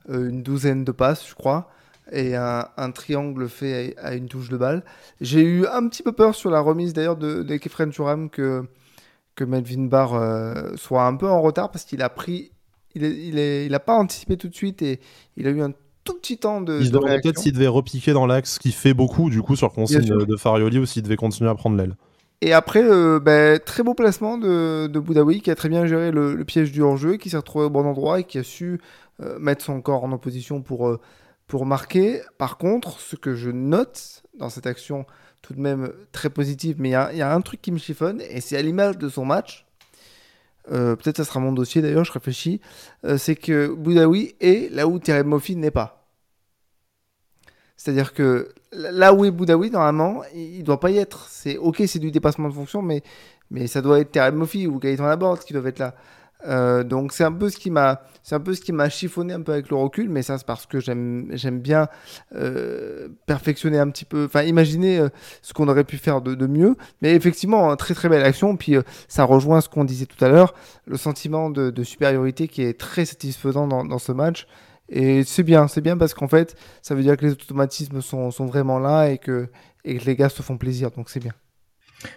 une douzaine de passes, je crois, et un, triangle fait à, une touche de balle. J'ai eu un petit peu peur sur la remise d'ailleurs de, de Kefren Turam que, que Melvin Barr soit un peu en retard parce qu'il a pris, il n'a il, il a pas anticipé tout de suite et il a eu un tout petit temps de. Il se demandait peut-être s'il devait repiquer dans l'axe, ce qui fait beaucoup du coup sur consigne de, Farioli ou s'il devait continuer à prendre l'aile. Et après, euh, ben, très beau placement de, de Boudaoui qui a très bien géré le, piège du hors-jeu, qui s'est retrouvé au bon endroit et qui a su euh, mettre son corps en opposition pour, euh, pour marquer. Par contre, ce que je note dans cette action tout de même très positive, mais il y, a un truc qui me chiffonne et c'est à l'image de son match. Peut-être ça sera mon dossier d'ailleurs, je réfléchis. c'est que Boudaoui est là où Thierry Moffi n'est pas. C'est-à-dire que là où est Boudaoui, normalement, il ne doit pas y être. C'est ok, c'est du dépassement de fonction, mais, mais ça doit être Terem Moffi ou Gaëtan Laborde qui doivent être là. Euh, donc c'est un peu ce qui m'a c'est un peu ce qui m'a chiffonné un peu avec le recul mais ça c'est parce que j'aime j'aime bien euh, perfectionner un petit peu enfin imaginer euh, ce qu'on aurait pu faire de, mieux mais effectivement très très belle action puis ça rejoint ce qu'on disait tout à l'heure le sentiment de, de, supériorité qui est très satisfaisant dans ce match et c'est bien, c'est bien parce qu'en fait, ça veut dire que les automatismes sont, sont vraiment là et que, et que les gars se font plaisir, donc c'est bien.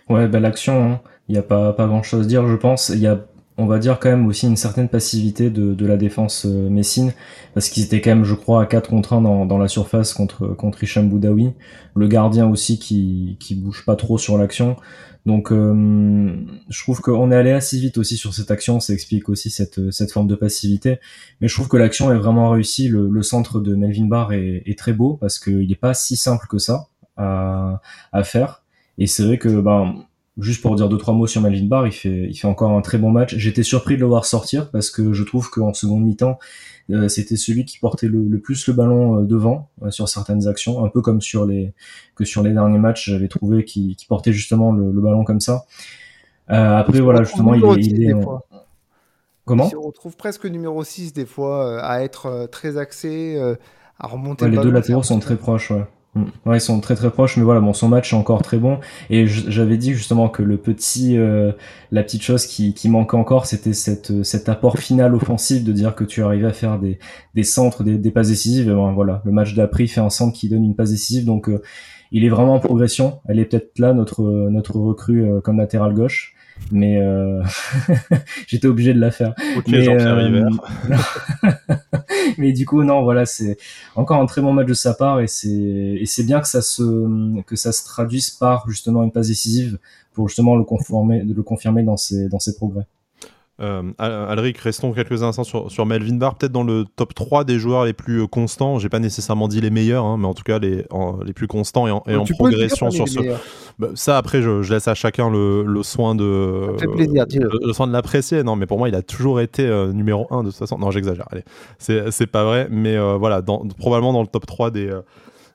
Ouais, belle action, hein. il n'y a pas, pas grand chose à dire, je pense. Il y a, on va dire quand même aussi une certaine passivité de, de la défense euh, messine, parce qu'ils étaient quand même, je crois, à 4 contre 1 dans, dans la surface contre, contre Hicham Boudaoui. Le gardien aussi qui, qui bouge pas trop sur l'action. Donc, euh, je trouve qu'on est allé assez vite aussi sur cette action. Ça explique aussi cette, cette forme de passivité. Mais je trouve que l'action est vraiment réussie. Le, centre de Melvin Barr est, très beau parce qu'il n'est pas si simple que ça à, à faire. Et c'est vrai que, ben, juste pour dire deux trois mots sur Melvin Barr, il fait, il fait encore un très bon match. J'étais surpris de le voir sortir parce que je trouve qu'en seconde mi-temps, euh, c'était celui qui portait le, plus le ballon euh, devant euh, sur certaines actions, un peu comme sur les que sur les derniers matchs, j'avais trouvé qui, portait justement le, ballon comme ça. après voilà, justement, il est, Comment? On retrouve presque numéro 6 des fois à être très axé, à remonter. les deux latéraux sont très proches. Ouais. Mm. Ils sont très très proches, mais voilà, bon, son match est encore très bon. Et j'avais dit justement que le petit, euh, la petite chose qui, qui manquait encore, c'était cette, euh, cet apport final offensif de dire que tu arrivais à faire des, des centres, des, des passes décisives. Et voilà, le match d'après, fait un centre qui donne une passe décisive, donc euh, il est vraiment en progression. Elle est peut-être là notre notre recrue comme latéral gauche mais euh... j'étais obligé de la faire. mais, euh... mais du coup non voilà c'est encore un très bon match de sa part et c'est et c'est bien que ça se que ça se traduise par justement une passe décisive pour justement le conformer le confirmer dans ses dans ses progrès. Euh, Alric, restons quelques instants sur, sur Melvin Barr, peut-être dans le top 3 des joueurs les plus euh, constants. J'ai pas nécessairement dit les meilleurs, hein, mais en tout cas les, les plus constants et en, et en progression sur ce. Bah, ça, après, je, je, laisse à chacun le, le soin de. plaisir, le, soin de l'apprécier. Non, mais pour moi, il a toujours été euh, numéro 1 de toute façon. Non, j'exagère. Allez, c'est pas vrai, mais euh, voilà, dans, probablement dans le top 3 des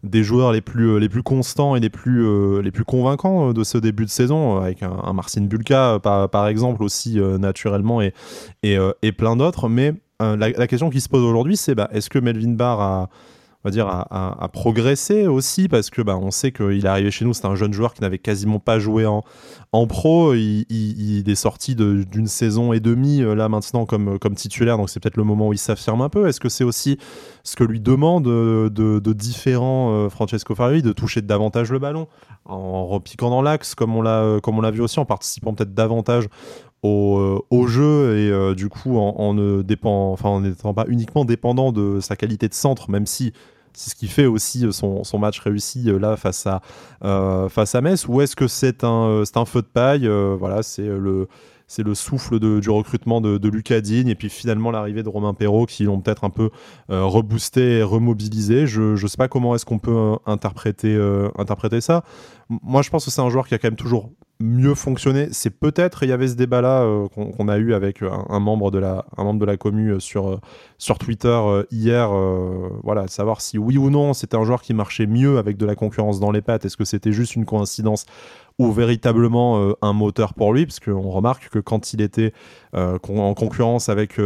des joueurs les plus, euh, les plus constants et les plus, euh, convaincants euh, de ce début de saison, avec un, Marcin Bulka par, exemple aussi naturellement et, et, plein d'autres. Mais la, la, question qui se pose aujourd'hui, c'est bah, est-ce que Melvin Barr a on va dire, à, progresser aussi parce que bah, on sait qu'il est arrivé chez nous, c'est un jeune joueur qui n'avait quasiment pas joué en, en pro. Il, il, est sorti d'une saison et demie euh, là maintenant comme, comme titulaire, donc c'est peut-être le moment où il s'affirme un peu. Est-ce que c'est aussi ce que lui demande de, de, différents euh, Francesco Farioli de toucher davantage le ballon en repiquant dans l'axe euh, comme on l'a vu aussi en participant peut-être davantage au, au, jeu et du coup en, ne dépend, enfin, en n'étant pas uniquement dépendant de sa qualité de centre, même si c'est ce qui fait aussi euh, son, match réussi euh, là face à, euh, face à Metz Ou est-ce que c'est un, un feu de paille Voilà, c'est le c'est le souffle du recrutement de, de Lucas et puis finalement l'arrivée de Romain Perrault qui l'ont peut-être un peu reboosté et remobilisé. Je ne sais pas comment est-ce qu'on peut interpréter, interpréter ça. Moi, je pense que c'est un joueur qui a quand même toujours mieux fonctionné. C'est peut-être, il y avait ce débat-là euh, qu'on a eu avec euh, un, membre de la, commu euh, sur, sur Twitter hier, voilà, savoir si oui ou non c'était un joueur qui marchait mieux avec de la concurrence dans les pattes. Est-ce que c'était juste une coïncidence ou véritablement un moteur pour lui Parce qu'on remarque que quand il était en concurrence avec,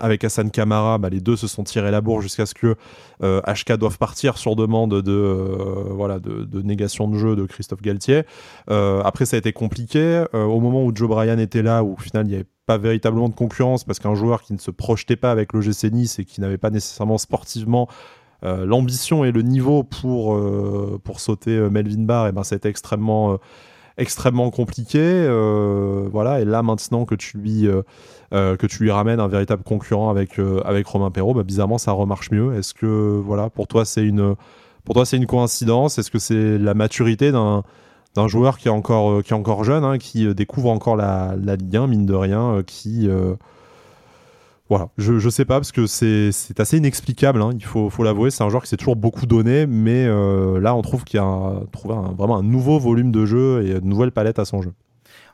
avec Hassan Kamara, bah, les deux se sont tirés la bourre jusqu'à ce que HK doive partir sur demande de, voilà, de, négation de jeu de Christophe Galtier. après, ça a été compliqué. Euh, au moment où Joe Bryan était là, où au final il n'y avait pas véritablement de concurrence parce qu'un joueur qui ne se projetait pas avec l'OGC Nice et qui n'avait pas nécessairement sportivement euh, l'ambition et le niveau pour, euh, pour sauter Melvin Barr, et ben, c'était extrêmement, extrêmement compliqué. voilà, et là maintenant que tu lui que tu lui ramènes un véritable concurrent avec avec Romain Perrault, bah, bizarrement ça remarche mieux. Est-ce que voilà pour toi c'est une pour toi c'est une coïncidence? Est-ce que c'est la maturité d'un d'un joueur qui est encore, qui est encore jeune, hein, qui découvre encore la, la Ligue 1, mine de rien, qui, voilà, je, ne sais pas parce que c'est assez inexplicable, hein, il faut, faut l'avouer. C'est un joueur qui s'est toujours beaucoup donné, mais euh, là on trouve qu'il y a trouvé vraiment un nouveau volume de jeu et une nouvelle palette à son jeu.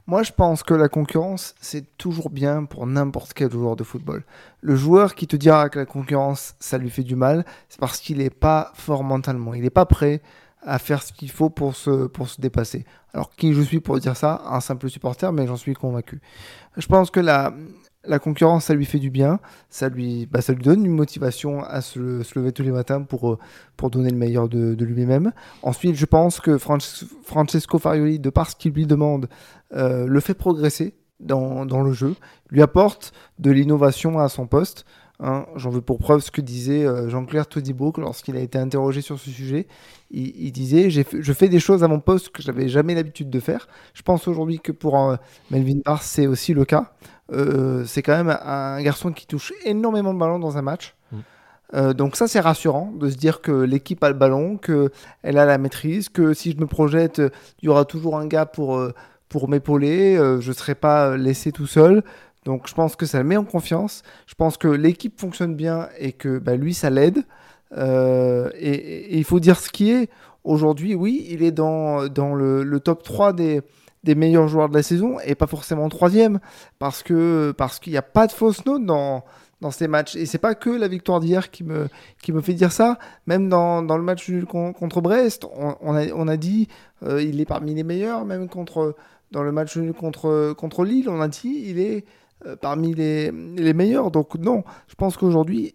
Moi je pense que la concurrence c'est toujours bien pour n'importe quel joueur de football. Le joueur qui te dira que la concurrence ça lui fait du mal, c'est parce qu'il n'est pas fort mentalement, il n'est pas prêt à faire ce qu'il faut pour se, pour se dépasser. Alors qui je suis pour dire ça? Un simple supporter, mais j'en suis convaincu. Je pense que la, la concurrence, ça lui fait du bien, ça lui, bah, ça lui donne une motivation à se, lever tous les matins pour, euh, pour donner le meilleur de, lui-même. Ensuite, je pense que Francesco Farioli, de par ce qu'il lui demande, euh, le fait progresser dans, le jeu, lui apporte de l'innovation à son poste. Hein. J'en veux pour preuve ce que disait euh, Jean-Claire Todibo lorsqu'il a été interrogé sur ce sujet. Il, disait Je fais des choses à mon poste que j'avais jamais l'habitude de faire. Je pense aujourd'hui que pour Melvin Barr, c'est aussi le cas. Euh, c'est quand même un garçon qui touche énormément de ballons dans un match. Mm. Euh, donc ça c'est rassurant de se dire que l'équipe a le ballon, qu'elle a la maîtrise, que si je me projette, il y aura toujours un gars pour, euh, pour m'épauler, je ne serai pas laissé tout seul. Donc je pense que ça le met en confiance. Je pense que l'équipe fonctionne bien et que bah, lui ça l'aide. Et, il faut dire ce qui est. Aujourd'hui, oui, il est dans, dans le, le top 3 des, des meilleurs joueurs de la saison et pas forcément troisième parce que parce qu'il n'y a pas de fausse note dans dans ces matchs. Et c'est pas que la victoire d'hier qui me qui me fait dire ça. Même dans, dans le match contre Brest on, a, on a dit euh, il est parmi les meilleurs même contre dans le match contre contre Lille on a dit il est euh, parmi les, les meilleurs. Donc non je pense qu'aujourd'hui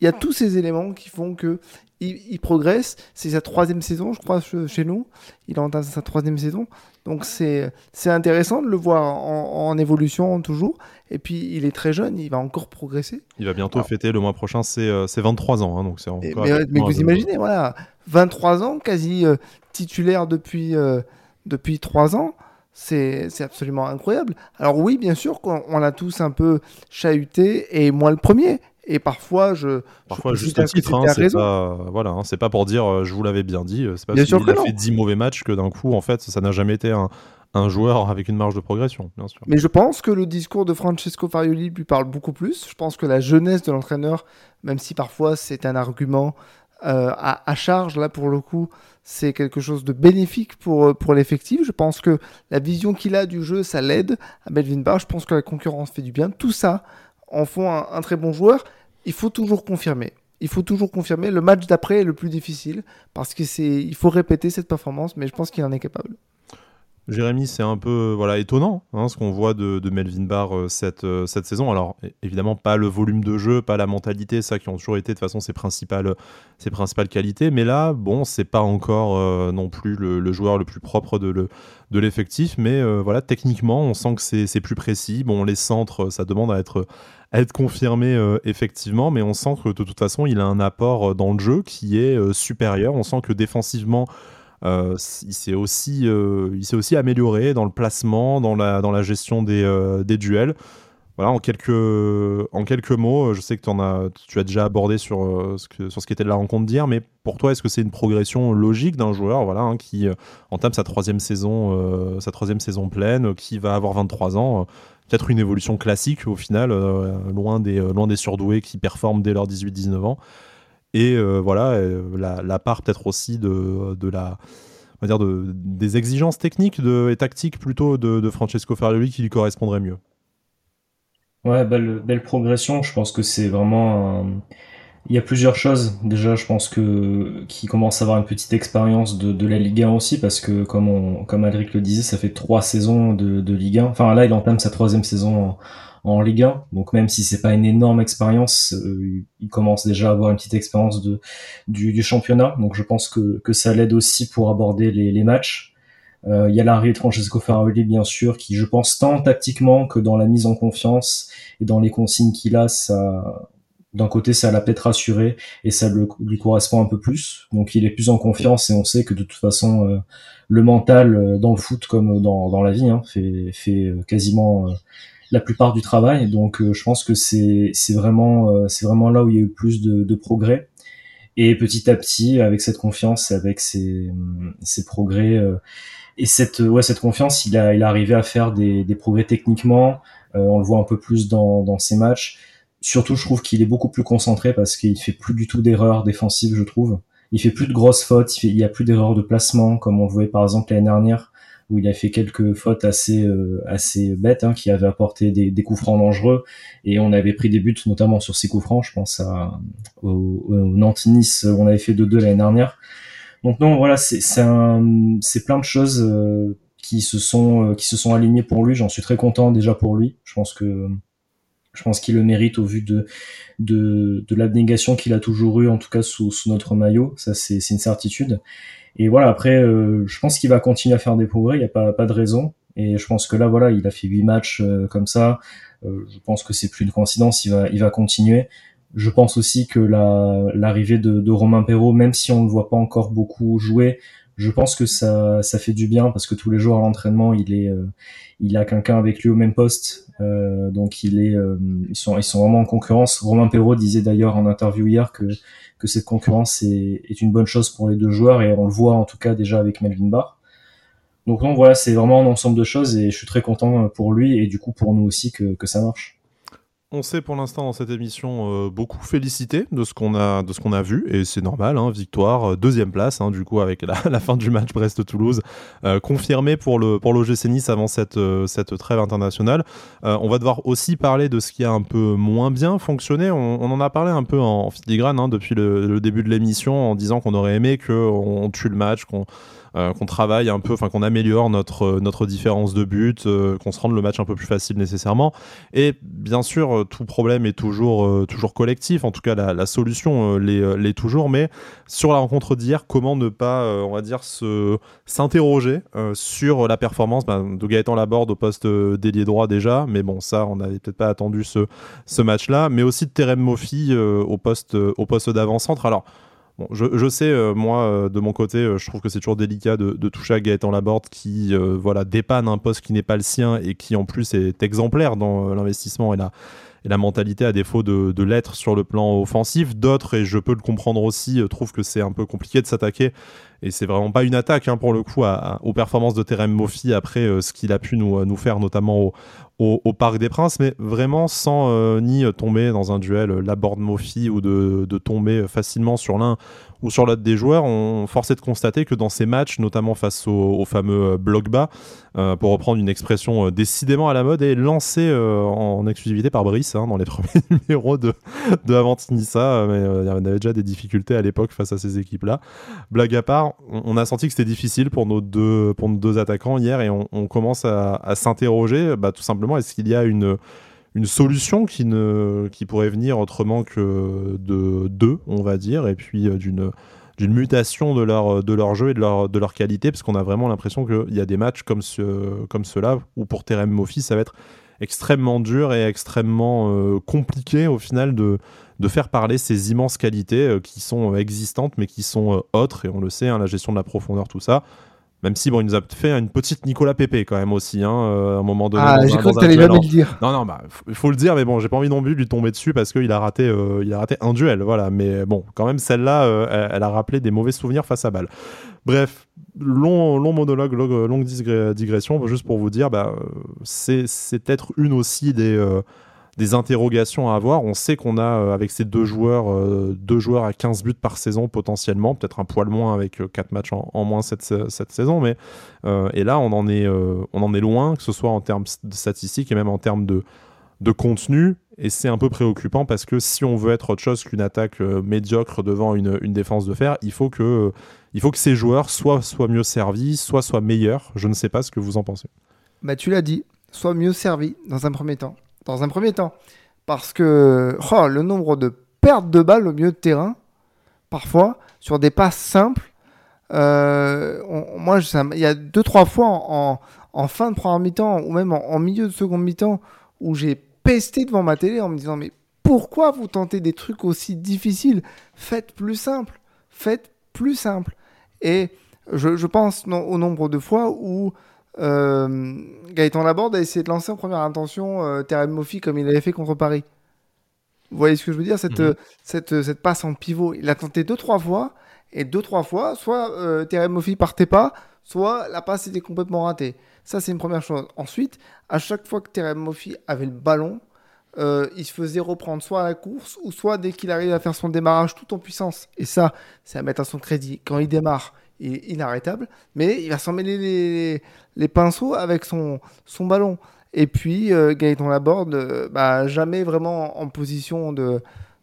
il y a tous ces éléments qui font que il, progresse. C'est sa troisième saison, je crois, chez nous. Il entame sa troisième saison. Donc c'est intéressant de le voir en, évolution toujours. Et puis il est très jeune, il va encore progresser. Il va bientôt fêter le mois prochain ses, 23 euh, ans. Hein, donc mais, vous imaginez, voilà, 23 ans, quasi euh, titulaire depuis, euh, depuis 3 ans. C'est absolument incroyable. Alors oui, bien sûr qu'on l'a tous un peu chahuté, et moi le premier. Et parfois, je. Parfois, juste à titre, hein, c'est pas, voilà, hein, c'est pas pour dire euh, je vous l'avais bien dit, euh, c'est pas parce qu'il a fait 10 mauvais matchs que d'un coup, en fait, ça n'a jamais été un, un, joueur avec une marge de progression, bien sûr. Mais je pense que le discours de Francesco Farioli lui parle beaucoup plus. Je pense que la jeunesse de l'entraîneur, même si parfois c'est un argument euh, à, à, charge, là pour le coup, c'est quelque chose de bénéfique pour, pour l'effectif. Je pense que la vision qu'il a du jeu, ça l'aide à Melvin Barr. Je pense que la concurrence fait du bien. Tout ça en font un, très bon joueur. Il faut toujours confirmer. Il faut toujours confirmer. Le match d'après est le plus difficile parce que c'est, il faut répéter cette performance, mais je pense qu'il en est capable. Jérémy, c'est un peu voilà, étonnant hein, ce qu'on voit de, Melvin Barr euh, cette, euh, cette saison. Alors, évidemment, pas le volume de jeu, pas la mentalité, ça qui ont toujours été de toute façon ses principales, qualités. Mais là, bon, c'est pas encore euh, non plus le, joueur le plus propre de, le, de l'effectif. Mais voilà, techniquement, on sent que c'est, plus précis. Bon, les centres, ça demande à être, confirmé effectivement, mais on sent que de toute façon, il a un apport dans le jeu qui est supérieur. On sent que défensivement, euh, il s'est aussi, euh, il aussi amélioré dans le placement, dans la, dans la gestion des, euh, des duels. Voilà, en quelques, en quelques mots, je sais que en as, tu as déjà abordé sur, ce sur ce qui était de la rencontre d'hier, mais pour toi, est-ce que c'est une progression logique d'un joueur voilà, hein, qui entame sa troisième, saison, sa troisième saison pleine, qui va avoir 23 ans Peut-être une évolution classique au final, loin, des, loin des surdoués qui performent dès leurs 18-19 ans. Et euh, voilà, euh, la, part peut-être aussi de, la on va dire de, des exigences techniques et tactiques plutôt de, de Francesco Farioli qui lui correspondrait mieux. Ouais, belle, belle progression. Je pense que c'est vraiment. Il y a plusieurs choses. Déjà, je pense que qui commence à avoir une petite expérience de, la Ligue 1 aussi, parce que comme on, comme Adric le disait, ça fait trois saisons de, de Ligue 1. Enfin là, il entame sa troisième saison en Ligue 1. Donc même si c'est pas une énorme expérience, euh, il commence déjà à avoir une petite expérience de du, du championnat. Donc je pense que, que ça l'aide aussi pour aborder les, les matchs. Euh, il y a l'arrivée de Francesco Farabelli bien sûr, qui je pense tant tactiquement que dans la mise en confiance et dans les consignes qu'il a, ça d'un côté, ça l'a peut-être rassuré et ça lui correspond un peu plus. Donc il est plus en confiance et on sait que de toute façon, euh, le mental euh, dans le foot comme dans, dans la vie hein, fait, fait euh, quasiment la plupart du travail. Donc je pense que c'est vraiment, c'est vraiment là où il y a eu plus de, de, progrès. Et petit à petit, avec cette confiance, avec ces, ces progrès et cette, ouais, cette confiance, il a, il a arrivé à faire des, des progrès techniquement. on le voit un peu plus dans, dans ses matchs Surtout, je trouve qu'il est beaucoup plus concentré parce qu'il fait plus du tout d'erreurs défensives, je trouve. Il fait plus de grosses fautes, il, y a plus d'erreurs de placement, comme on le voyait par exemple l'année dernière, où il a fait quelques fautes assez euh, assez bêtes, hein, qui avaient apporté des, des, coups francs dangereux, et on avait pris des buts notamment sur ces coups francs. Je pense à au, Nantes-Nice, on avait fait 2-2 l'année dernière. Donc non, voilà, c'est c'est plein de choses euh, qui se sont euh, qui se sont alignées pour lui. J'en suis très content déjà pour lui. Je pense que je pense qu'il le mérite au vu de, de, de l'abnégation qu'il a toujours eu, en tout cas sous, sous notre maillot. Ça, c'est une certitude. Et voilà, après, euh, je pense qu'il va continuer à faire des progrès. Il n'y a pas, pas de raison. Et je pense que là, voilà, il a fait huit matchs euh, comme ça. Euh, je pense que c'est plus une coïncidence. Il va, il va continuer. Je pense aussi que l'arrivée de, de Romain Perrault, même si on ne le voit pas encore beaucoup jouer, je pense que ça, ça fait du bien parce que tous les jours à l'entraînement, il est, il a quelqu'un avec lui au même poste, euh, donc il est, euh, ils sont, ils sont vraiment en concurrence. Romain Perrault disait d'ailleurs en interview hier que que cette concurrence est, est, une bonne chose pour les deux joueurs et on le voit en tout cas déjà avec Melvin Barr. Donc non, voilà, c'est vraiment un ensemble de choses et je suis très content pour lui et du coup pour nous aussi que, que ça marche. On s'est pour l'instant dans cette émission euh, beaucoup félicité de ce qu'on a, vu et c'est normal, hein, victoire, euh, deuxième place hein, du coup avec la, fin du match Brest-Toulouse, euh, confirmé pour le pour l'OGC Nice avant cette, trêve internationale. on va devoir aussi parler de ce qui a un peu moins bien fonctionné. On, en a parlé un peu en, filigrane hein, depuis le, début de l'émission en disant qu'on aurait aimé qu'on tue le match, qu'on qu'on travaille un peu, enfin qu'on améliore notre, euh, notre différence de but, euh, qu'on se rende le match un peu plus facile nécessairement. Et bien sûr, tout problème est toujours, toujours collectif, en tout cas la, la solution l'est toujours, mais sur la rencontre d'hier, comment ne pas, on va dire, s'interroger sur la performance? Ben, de Gaëtan Laborde au poste d'ailier droit déjà, mais bon, ça, on n'avait peut-être pas attendu ce, ce match-là, mais aussi de Terem Mofi au poste, au poste d'avant-centre. Alors, Je, sais, euh, moi, euh, de mon côté, euh, je trouve que c'est toujours délicat de, toucher à Gaëtan Laborde qui voilà, dépanne un poste qui n'est pas le sien et qui en plus est exemplaire dans l'investissement et la, mentalité à défaut de l'être sur le plan offensif. D'autres, et je peux le comprendre aussi, trouvent que c'est un peu compliqué de s'attaquer. Et c'est vraiment pas une attaque hein, pour le coup aux performances de Terem Mofi après ce qu'il a pu nous, nous faire, notamment au, Parc des Princes, mais vraiment sans euh, ni tomber dans un duel euh, Laborde-Mofi ou de, tomber facilement sur l'un ou sur l'autre des joueurs, on forçait de constater que dans ces matchs, notamment face au, fameux euh, bloc bas, euh, pour reprendre une expression euh, décidément à la mode, et lancée en exclusivité par Brice hein, dans les premiers numéros de, de Avantinissa, mais il avait déjà des difficultés à l'époque face à ces équipes-là. Blague à part, on, a senti que c'était difficile pour nos, deux, pour nos deux attaquants hier, et on, commence à, s'interroger, bah, tout simplement, est-ce qu'il y a une une solution qui, ne, qui pourrait venir autrement que de deux, on va dire, et puis euh, d'une d'une mutation de leur, de leur jeu et de leur, de leur qualité, parce qu'on a vraiment l'impression qu'il y a des matchs comme, ce, comme ceux-là, où pour Terem Moffi, ça va être extrêmement dur et extrêmement euh, compliqué au final de, de faire parler ces immenses qualités euh, qui sont existantes mais qui sont autres, et on le sait, hein, la gestion de la profondeur, tout ça. Même si bon, il nous a fait une petite Nicolas Pépé quand même aussi, hein, euh, à un moment donné. Ah, j'ai cru que t'allais jamais le dire. Non, non, bah, il faut le dire, mais bon, j'ai pas envie non plus de lui tomber dessus parce qu'il a raté, euh, il a raté un duel, voilà. Mais bon, quand même, celle-là, euh, elle, a rappelé des mauvais souvenirs face à Balle. Bref, long, long monologue, longue digression, juste pour vous dire, bah, c'est peut-être une aussi des des interrogations à avoir. On sait qu'on a, euh, avec ces deux joueurs, euh, deux joueurs à 15 buts par saison potentiellement, peut-être un poil moins avec 4 euh, matchs en, moins cette, saison, mais et là, on en, est, on en est loin, que ce soit en termes de statistiques et même en termes de, de contenu. Et c'est un peu préoccupant parce que si on veut être autre chose qu'une attaque médiocre devant une, une, défense de fer, il faut que, il faut que ces joueurs soient, soient mieux servis, soit soient meilleurs. Je ne sais pas ce que vous en pensez. Bah, tu l'as dit, soit mieux servis dans un premier temps dans un premier temps. Parce que oh, le nombre de pertes de balles au milieu de terrain, parfois, sur des passes simples, euh, moi, il y a deux, trois fois en, fin de première mi-temps, ou même en, milieu de seconde mi-temps, où j'ai pesté devant ma télé en me disant, mais Pourquoi vous tentez des trucs aussi difficiles? Faites plus simple. Faites plus simple. Et je, pense au nombre de fois où euh, Gaëtan Laborde a essayé de lancer en première intention euh, Terem Moffi comme il avait fait contre Paris. Vous voyez ce que je veux dire? Cette, mhm. cette, cette, passe en pivot. Il a tenté deux, trois fois. Et deux, trois fois, soit euh, Terem Moffi partait pas, soit la passe était complètement ratée. Ça, c'est une première chose. Ensuite, à chaque fois que Terem Moffi avait le ballon, euh, il se faisait reprendre soit à la course ou soit dès qu'il arrive à faire son démarrage tout en puissance. Et ça, c'est à mettre à son crédit. Quand il démarre, inarrêtable, mais il va s'en mêler les, pinceaux avec son, son ballon. Et puis, euh, Gaëtan Laborde, euh, bah, jamais vraiment en position de,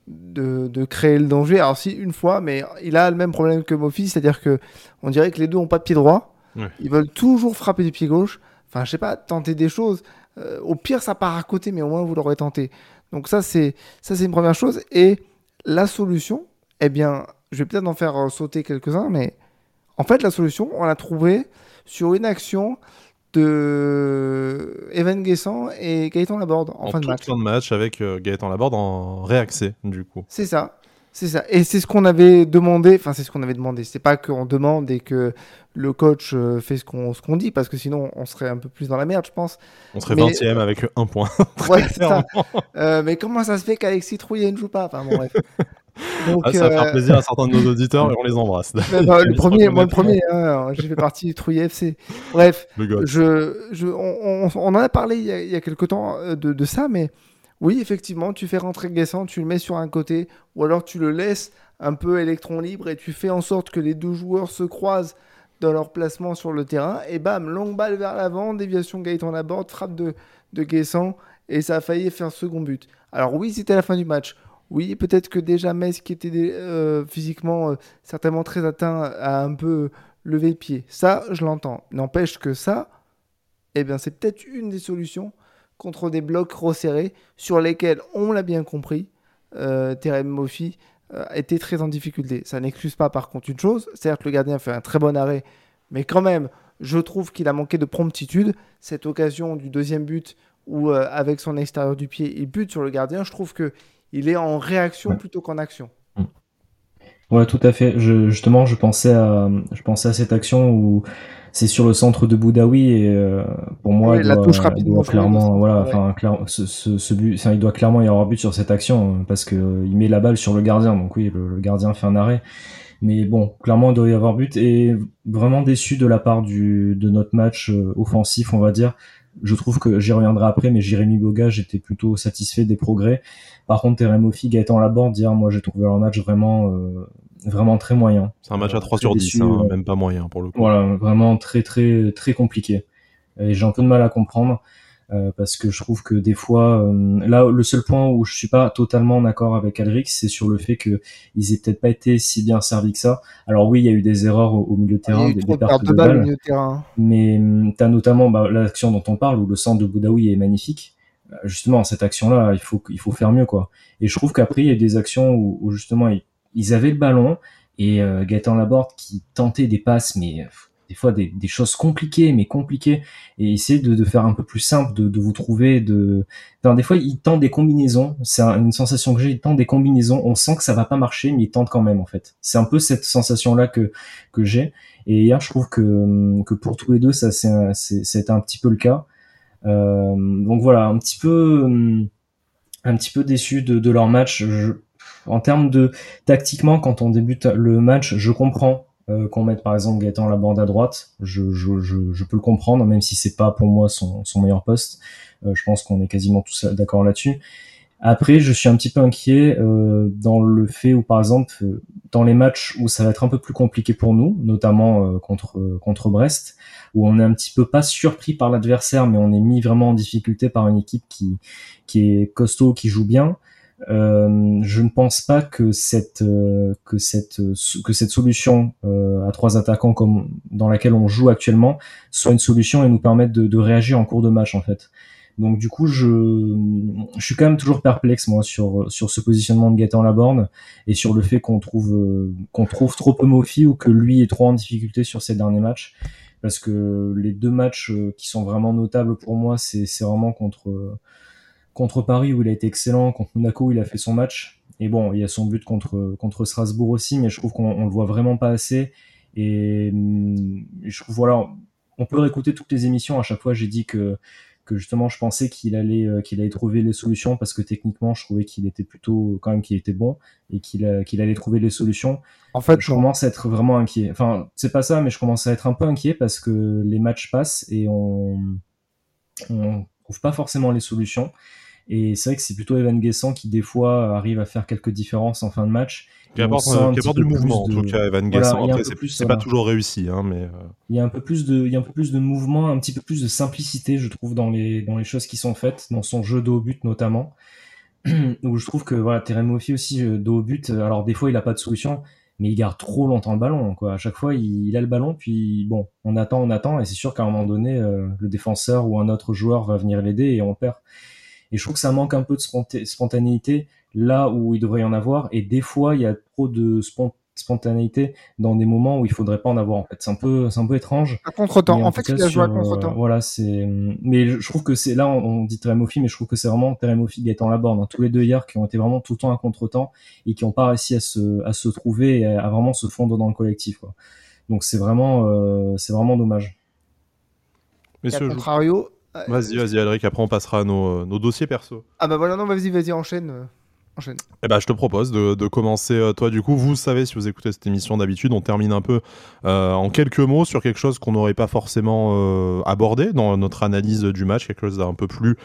de, créer le danger. Alors, si, une fois, mais il a le même problème que Mofi, c'est-à-dire que on dirait que les deux n'ont pas de pied droit. Ils veulent toujours frapper du pied gauche. Enfin, je sais pas, tenter des choses. Euh, au pire, ça part à côté, mais au moins vous l'aurez tenté. Donc ça, c'est ça, c'est une première chose. Et la solution, eh bien, je vais peut-être en faire euh, sauter quelques-uns, mais en fait, la solution, on l'a trouvée sur une action de Evan Guessant et Gaëtan Laborde en, fin de match. fin de match avec euh, Gaëtan Laborde en réaxé, du coup. C'est ça. C'est ça. Et c'est ce qu'on avait demandé. Enfin, c'est ce qu'on avait demandé. C'est pas qu'on demande et que le coach euh, fait ce qu'on dit, parce que sinon, on serait un peu plus dans la merde, je pense. On serait 20ème avec un point. ouais, ça. Euh, mais comment ça se fait qu'Alexis Trouillet ne joue pas? Enfin, bon, bref. Donc, ah, ça va faire euh, plaisir à certains de nos auditeurs et on les embrasse. le premier, moi le premier, hein, j'ai fait partie du Trouillet FC. Bref, je, je, on, on, en a parlé il y a, il y a quelque temps de, de ça, mais oui, effectivement, tu fais rentrer Guessant, tu le mets sur un côté, ou alors tu le laisses un peu électron libre et tu fais en sorte que les deux joueurs se croisent dans leur placement sur le terrain. Et bam, longue balle vers l'avant, déviation Gaëtan Laborde, frappe de, de Guessant, et ça a failli faire second but. Alors oui, c'était la fin du match. Oui, peut-être que déjà Metz, qui était euh, physiquement euh, certainement très atteint, a un peu levé le pied. Ça, je l'entends. N'empêche que ça, eh bien, c'est peut-être une des solutions contre des blocs resserrés sur lesquels, on l'a bien compris, euh, Moffi euh, était très en difficulté. Ça n'excuse pas par contre une chose, certes le gardien fait un très bon arrêt, mais quand même, je trouve qu'il a manqué de promptitude. Cette occasion du deuxième but où euh, avec son extérieur du pied, il bute sur le gardien, je trouve que il est en réaction plutôt qu'en action. Ouais, tout à fait. Je, justement, je pensais à, je pensais à cette action où c'est sur le centre de Boudaoui et euh, pour moi il, doit, doit clairement voilà enfin ce, ce, but il doit clairement y avoir but sur cette action hein, parce que euh, il met la balle sur le gardien. Donc oui le, gardien fait un arrêt. Mais bon clairement il doit y avoir but. Et vraiment déçu de la part du de notre match euh, offensif on va dire. Je trouve que j'y reviendrai après mais Jérémy Boga j'étais plutôt satisfait des progrès par contre Terem Offi Gaëtan Laborde dire moi j'ai trouvé leur match vraiment vraiment très moyen. C'est un match à 3 sur 10, hein, même pas moyen pour le coup. Voilà, vraiment très très très compliqué. Et j'ai un peu de mal à comprendre euh, parce que je trouve que des fois, euh, là, le seul point où je suis pas totalement d'accord avec Alric, c'est sur le fait que ils aient peut-être pas été si bien servis que ça. Alors oui, il y a eu des erreurs au, milieu de terrain, des, pertes de, balles, de terrain. mais hum, tu as notamment bah, l'action dont on parle où le centre de Boudaoui est magnifique euh, justement cette action là il faut il faut faire mieux quoi et je trouve qu'après il y a des actions où, où justement il ils avaient le ballon et euh, Gaëtan Laborde qui tentait des passes, mais euh, des fois des, des, choses compliquées, mais compliquées, et essayer de, de, faire un peu plus simple, de, de vous trouver, de, enfin, des fois il tente des combinaisons, c'est une sensation que j'ai, il tente des combinaisons, on sent que ça va pas marcher, mais il tente quand même en fait. C'est un peu cette sensation là que que j'ai, et hier je trouve que que pour tous les deux ça c'est c'était un petit peu le cas. Euh, donc voilà, un petit peu un petit peu déçu de, de leur match. Je, en termes de tactiquement, quand on débute le match, je comprends euh, qu'on mette par exemple Gaëtan la bande à droite. Je, je, je, je, peux le comprendre, même si c'est pas pour moi son, son meilleur poste. Euh, je pense qu'on est quasiment tous d'accord là-dessus. Après, je suis un petit peu inquiet euh, dans le fait où, par exemple, euh, dans les matchs où ça va être un peu plus compliqué pour nous, notamment euh, contre contre Brest, où on est un petit peu pas surpris par l'adversaire, mais on est mis vraiment en difficulté par une équipe qui qui est costaud, qui joue bien. Euh, je ne pense pas que cette euh, que cette que cette solution euh, à trois attaquants comme dans laquelle on joue actuellement soit une solution et nous permette de, de réagir en cours de match en fait. Donc du coup, je, je suis quand même toujours perplexe moi sur sur ce positionnement de Gaëtan Laborne et sur le fait qu'on trouve qu'on trouve trop peu Mofi ou que lui est trop en difficulté sur ces derniers matchs parce que les deux matchs qui sont vraiment notables pour moi, c'est c'est vraiment contre contre Paris où il a été excellent, contre Monaco où il a fait son match. Et bon, il y a son but contre, contre Strasbourg aussi, mais je trouve qu'on le voit vraiment pas assez. Et, hum, je trouve, voilà, on peut réécouter toutes les émissions. À chaque fois, j'ai dit que, que justement, je pensais qu'il allait, euh, qu'il allait trouver les solutions parce que techniquement, je trouvais qu'il était plutôt, quand même, qu'il était bon et qu'il qu'il allait trouver les solutions. En fait, je commence à être vraiment inquiet. Enfin, c'est pas ça, mais je commence à être un peu inquiet parce que les matchs passent et on, on trouve pas forcément les solutions. Et c'est vrai que c'est plutôt Evan Guessant qui, des fois, arrive à faire quelques différences en fin de match. Qui apporte, euh, du mouvement, en tout cas, Evan Guessant. Après, c'est pas toujours réussi. Hein, mais... Euh. Il, y a un peu plus de, il y a un peu plus de mouvement, un petit peu plus de simplicité, je trouve, dans les, dans les choses qui sont faites, dans son jeu de haut but notamment. Où je trouve que voilà, Terem aussi, euh, de haut but, alors des fois, il a pas de solution, mais il garde trop longtemps le ballon. Quoi. À chaque fois, il, a le ballon, puis bon, on attend, on attend, et c'est sûr qu'à un moment donné, le défenseur ou un autre joueur va venir l'aider et on perd. Et je trouve que ça manque un peu de spontanéité là où il devrait y en avoir. Et des fois, il y a trop de spontanéité dans des moments où il faudrait pas en avoir. En fait, c'est un peu, c'est un peu étrange. À contre-temps. En, fait, il a joué à contre-temps. Euh, voilà, c'est. Mais je trouve que c'est là, on, dit Teremofi, mais je trouve que c'est vraiment Teremofi Gaëtan Laborde. Hein. Tous les deux hier qui ont été vraiment tout le temps à contre-temps et qui n'ont pas réussi à se, à se trouver et à, vraiment se fondre dans le collectif. Quoi. Donc c'est vraiment, euh, c'est vraiment dommage. Mais à contrario, Vas-y, vas-y, Alric, après on passera à nos, nos, dossiers perso. Ah bah voilà, non, vas-y, vas-y, enchaîne. Euh, enchaîne. Eh bah, je te propose de, de commencer, euh, toi, du coup. Vous savez, si vous écoutez cette émission d'habitude, on termine un peu euh, en quelques mots sur quelque chose qu'on n'aurait pas forcément abordé dans notre analyse du match, quelque chose d'un peu plus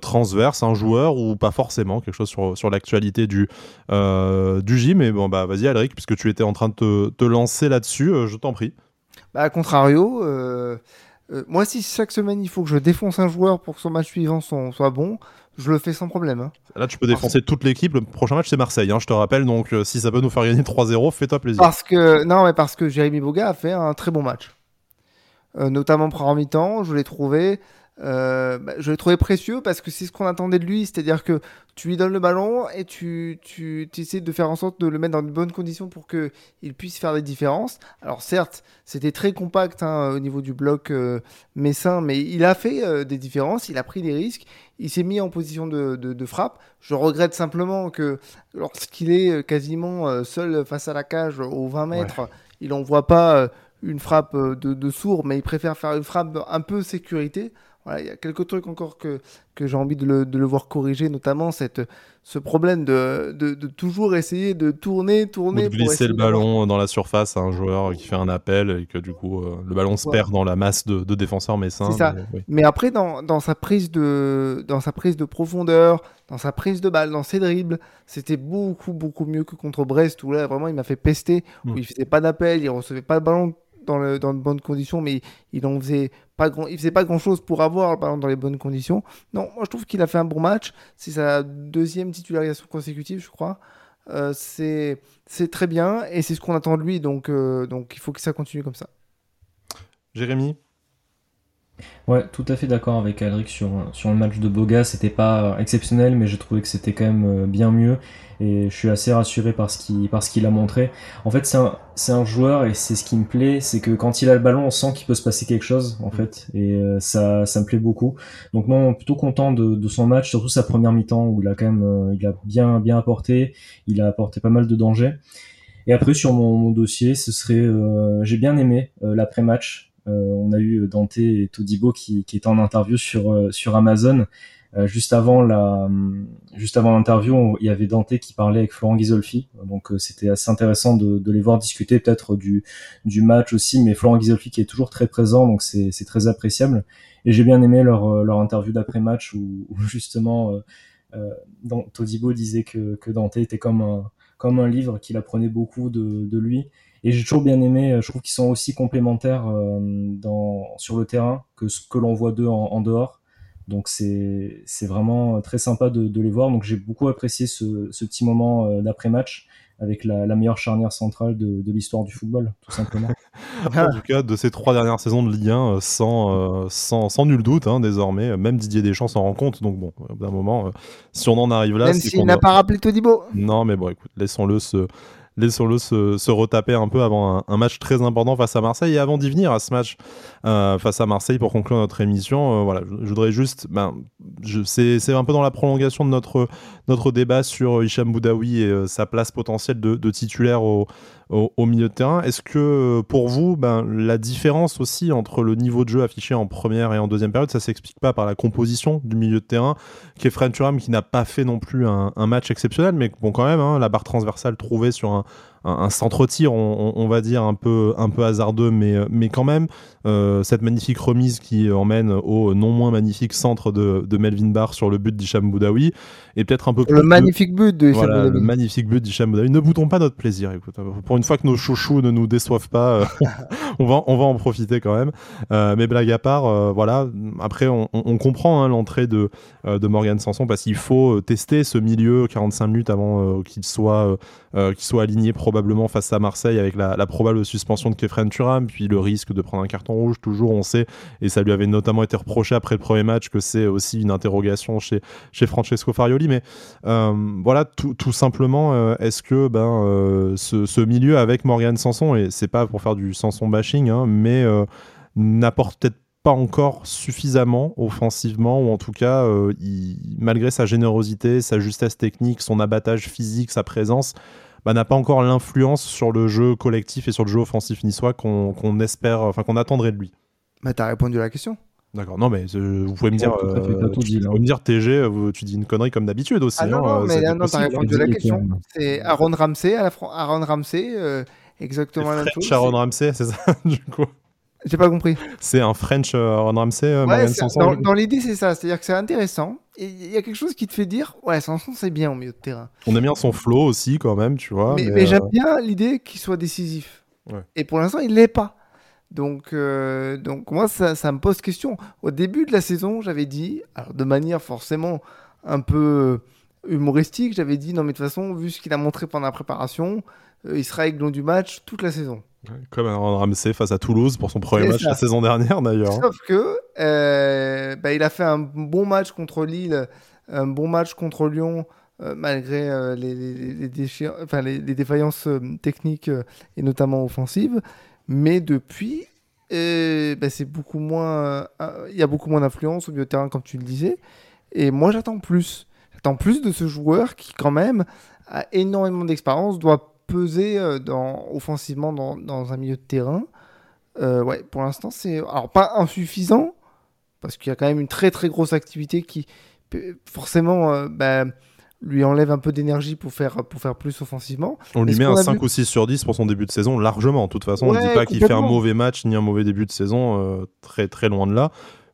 transverse, un joueur ou pas forcément, quelque chose sur, sur l'actualité du, du gym. Mais bon, bah, vas-y, Alric, puisque tu étais en train de te, te lancer là-dessus, je t'en prie. Bah, à contrario, euh, moi, si chaque semaine il faut que je défonce un joueur pour que son match suivant soit, bon, je le fais sans problème. Hein. Là, tu peux défoncer toute l'équipe. Le prochain match, c'est Marseille, hein, je te rappelle. Donc, euh, si ça peut nous faire gagner 3-0, fais-toi plaisir. Parce que, non, mais parce que Jérémy Boga a fait un très bon match. Euh, notamment pour mi-temps, je l'ai trouvé. Euh, bah, je l'ai trouvé précieux parce que c'est ce qu'on attendait de lui, c'est-à-dire que tu lui donnes le ballon et tu, tu, essaies de faire en sorte de le mettre dans de bonnes conditions pour qu'il puisse faire des différences. Alors certes, c'était très compact hein, au niveau du bloc euh, messin, mais il a fait euh, des différences, il a pris des risques, il s'est mis en position de, de, frappe. Je regrette simplement que lorsqu'il est quasiment seul face à la cage aux 20 mètres, il n'envoie pas une frappe de, de sourd, mais il préfère faire une frappe un peu sécurité il y a quelques trucs encore que, que j'ai envie de le, de le, voir corriger, notamment cette, ce problème de, de, de toujours essayer de tourner, tourner. Ou de glisser le ballon dans la surface à un joueur qui fait un appel et que du coup euh, le ballon se perd dans la masse de, de défenseurs messins. C'est ça. Mais, après, dans, dans, sa prise de, dans sa prise de profondeur, dans sa prise de balle, dans ses dribbles, c'était beaucoup, beaucoup mieux que contre Brest où là vraiment il m'a fait pester, où mm. il faisait pas d'appel, il recevait pas de ballon dans, le, dans de bonnes conditions, mais il en faisait pas grand, il faisait pas grand chose pour avoir par dans les bonnes conditions. Non, moi je trouve qu'il a fait un bon match. C'est sa deuxième titularisation consécutive, je crois. Euh, c'est très bien et c'est ce qu'on attend de lui, donc, euh, donc il faut que ça continue comme ça. Jérémy? Ouais, tout à fait d'accord avec Alric sur, sur le match de Boga. C'était pas exceptionnel, mais j'ai trouvé que c'était quand même euh, bien mieux. Et je suis assez rassuré par ce qu'il, par qu'il a montré. En fait, c'est un, c'est un joueur, et c'est ce qui me plaît, c'est que quand il a le ballon, on sent qu'il peut se passer quelque chose, en fait. Et euh, ça, ça me plaît beaucoup. Donc, moi, plutôt content de, de son match, surtout sa première mi-temps, où il a quand même euh, il a bien, bien apporté. Il a apporté pas mal de dangers. Et après, sur mon, mon dossier, ce serait. j'ai bien aimé l'après-match euh, on a eu Dante et Todibo qui, qui étaient en interview sur, euh, sur Amazon. Euh, juste avant la, juste avant l'interview, il y avait Dante qui parlait avec Florent Ghisolfi, donc c'était assez intéressant de, de, les voir discuter peut-être du, du match aussi, mais Florent Ghisolfi qui est toujours très présent, donc c'est très appréciable. Et j'ai bien aimé leur, leur interview d'après match où, où justement euh, Todibo disait que, que Dante était comme un, comme un livre, qu'il apprenait beaucoup de, de lui et j'ai toujours bien aimé, euh, je trouve qu'ils sont aussi complémentaires euh, dans, sur le terrain que ce que l'on voit d'eux en, dehors. Donc c'est vraiment très sympa de, de, les voir. Donc j'ai beaucoup apprécié ce, ce petit moment euh, d'après-match avec la, la, meilleure charnière centrale de, de l'histoire du football, tout simplement. en tout cas, de ces trois dernières saisons de Ligue 1, sans, sans, sans nul doute, hein, désormais, même Didier Deschamps s'en rend compte. Donc bon, d'un moment, si on en arrive là... Même s'il n'a pas rappelé Todibo. Non, mais bon, écoute, laissons-le se laissons-le se, se, retaper un peu avant un, match très important face à Marseille. Et avant d'y venir à ce match euh, face à Marseille pour conclure notre émission, euh, voilà, je, voudrais juste, ben, c'est un peu dans la prolongation de notre, notre débat sur Hicham Boudaoui et sa place potentielle de titulaire au, au, milieu de terrain. Est-ce que euh, pour vous, ben, la différence aussi entre le niveau de jeu affiché en première et en deuxième période, ça s'explique pas par la composition du milieu de terrain, qui est qui n'a pas fait non plus un, match exceptionnel, mais bon quand même, hein, la barre transversale trouvée sur un, un, centre-tir, on, va dire un peu, un peu hasardeux, mais, mais quand même, euh, cette magnifique remise qui emmène au non moins magnifique centre de, de Melvin Barr sur le but d'Hicham Boudaoui, et peut-être un peu plus... Le magnifique but de voilà, Le magnifique but Boudaoui. Ne boutons pas notre plaisir, écoute. Pour une fois que nos chouchous ne nous déçoivent pas, euh, on, va, on va en profiter quand même. Euh, mais blague à part, voilà, après, on, comprend hein, l'entrée de, de Morgan Sanson, parce qu'il faut tester ce milieu 45 minutes avant qu'il soit, qu'il soit aligné probablement probablement face à Marseille avec la, probable suspension de Kefren Turam, puis le risque de prendre un carton rouge. Toujours, on sait, et ça lui avait notamment été reproché après le premier match, que c'est aussi une interrogation chez, chez Francesco Farioli. Mais euh, voilà, tout, simplement, euh, est-ce que ben, euh, ce, milieu avec Morgan Sanson, et c'est pas pour faire du Sanson bashing, hein, mais n'apporte peut-être pas encore suffisamment offensivement, ou en tout cas, malgré sa générosité, sa justesse technique, son abattage physique, sa présence, bah, n'a pas encore l'influence sur le jeu collectif et sur le jeu offensif niçois qu'on espère, enfin qu'on attendrait de lui. Bah, as répondu à la question. D'accord, non mais euh, vous pouvez me dire, euh, tu, me dire TG, euh, tu dis une connerie comme d'habitude aussi. Ah non, hein, non mais là, non, t'as répondu à la question. C'est Aaron Ramsey, à la Aaron Ramsey, exactement la même chose. Aaron Ramsey, c'est ça, du coup. J'ai pas compris. C'est un French Aaron Ramsey, ouais, Dans, dans l'idée, c'est ça, c'est-à-dire que c'est intéressant. Il y a quelque chose qui te fait dire ouais Sanson c'est bien au milieu de terrain. On aime bien son flow aussi quand même tu vois mais, euh, j'aime bien l'idée qu'il soit décisif. Et pour l'instant il l'est pas. Donc euh, donc moi ça, ça, me pose question. Au début de la saison j'avais dit alors de manière forcément un peu humoristique j'avais dit non mais de toute façon vu ce qu'il a montré pendant la préparation euh, il sera aiglon du match toute la saison comme un Ramsey face à Toulouse pour son premier match la saison dernière d'ailleurs. Sauf que euh, bah, il a fait un bon match contre Lille, un bon match contre Lyon, euh, malgré euh, les, les, enfin, les, défaillances techniques et notamment offensives. Mais depuis, bah, c'est beaucoup moins, il y a beaucoup moins d'influence au milieu de terrain, comme tu le disais. Et moi, j'attends plus. J'attends plus de ce joueur qui, quand même, a énormément d'expérience, doit peser euh, dans, offensivement dans, dans, un milieu de terrain. Euh, ouais, pour l'instant, c'est alors pas insuffisant parce qu'il y a quand même une très très grosse activité qui forcément euh, bah, lui enlève un peu d'énergie pour faire, pour faire plus offensivement. On lui met un 5 ou 6 sur 10 pour son début de saison, largement. De toute façon, on ne dit pas qu'il fait un mauvais match ni un mauvais début de saison, très très loin de là.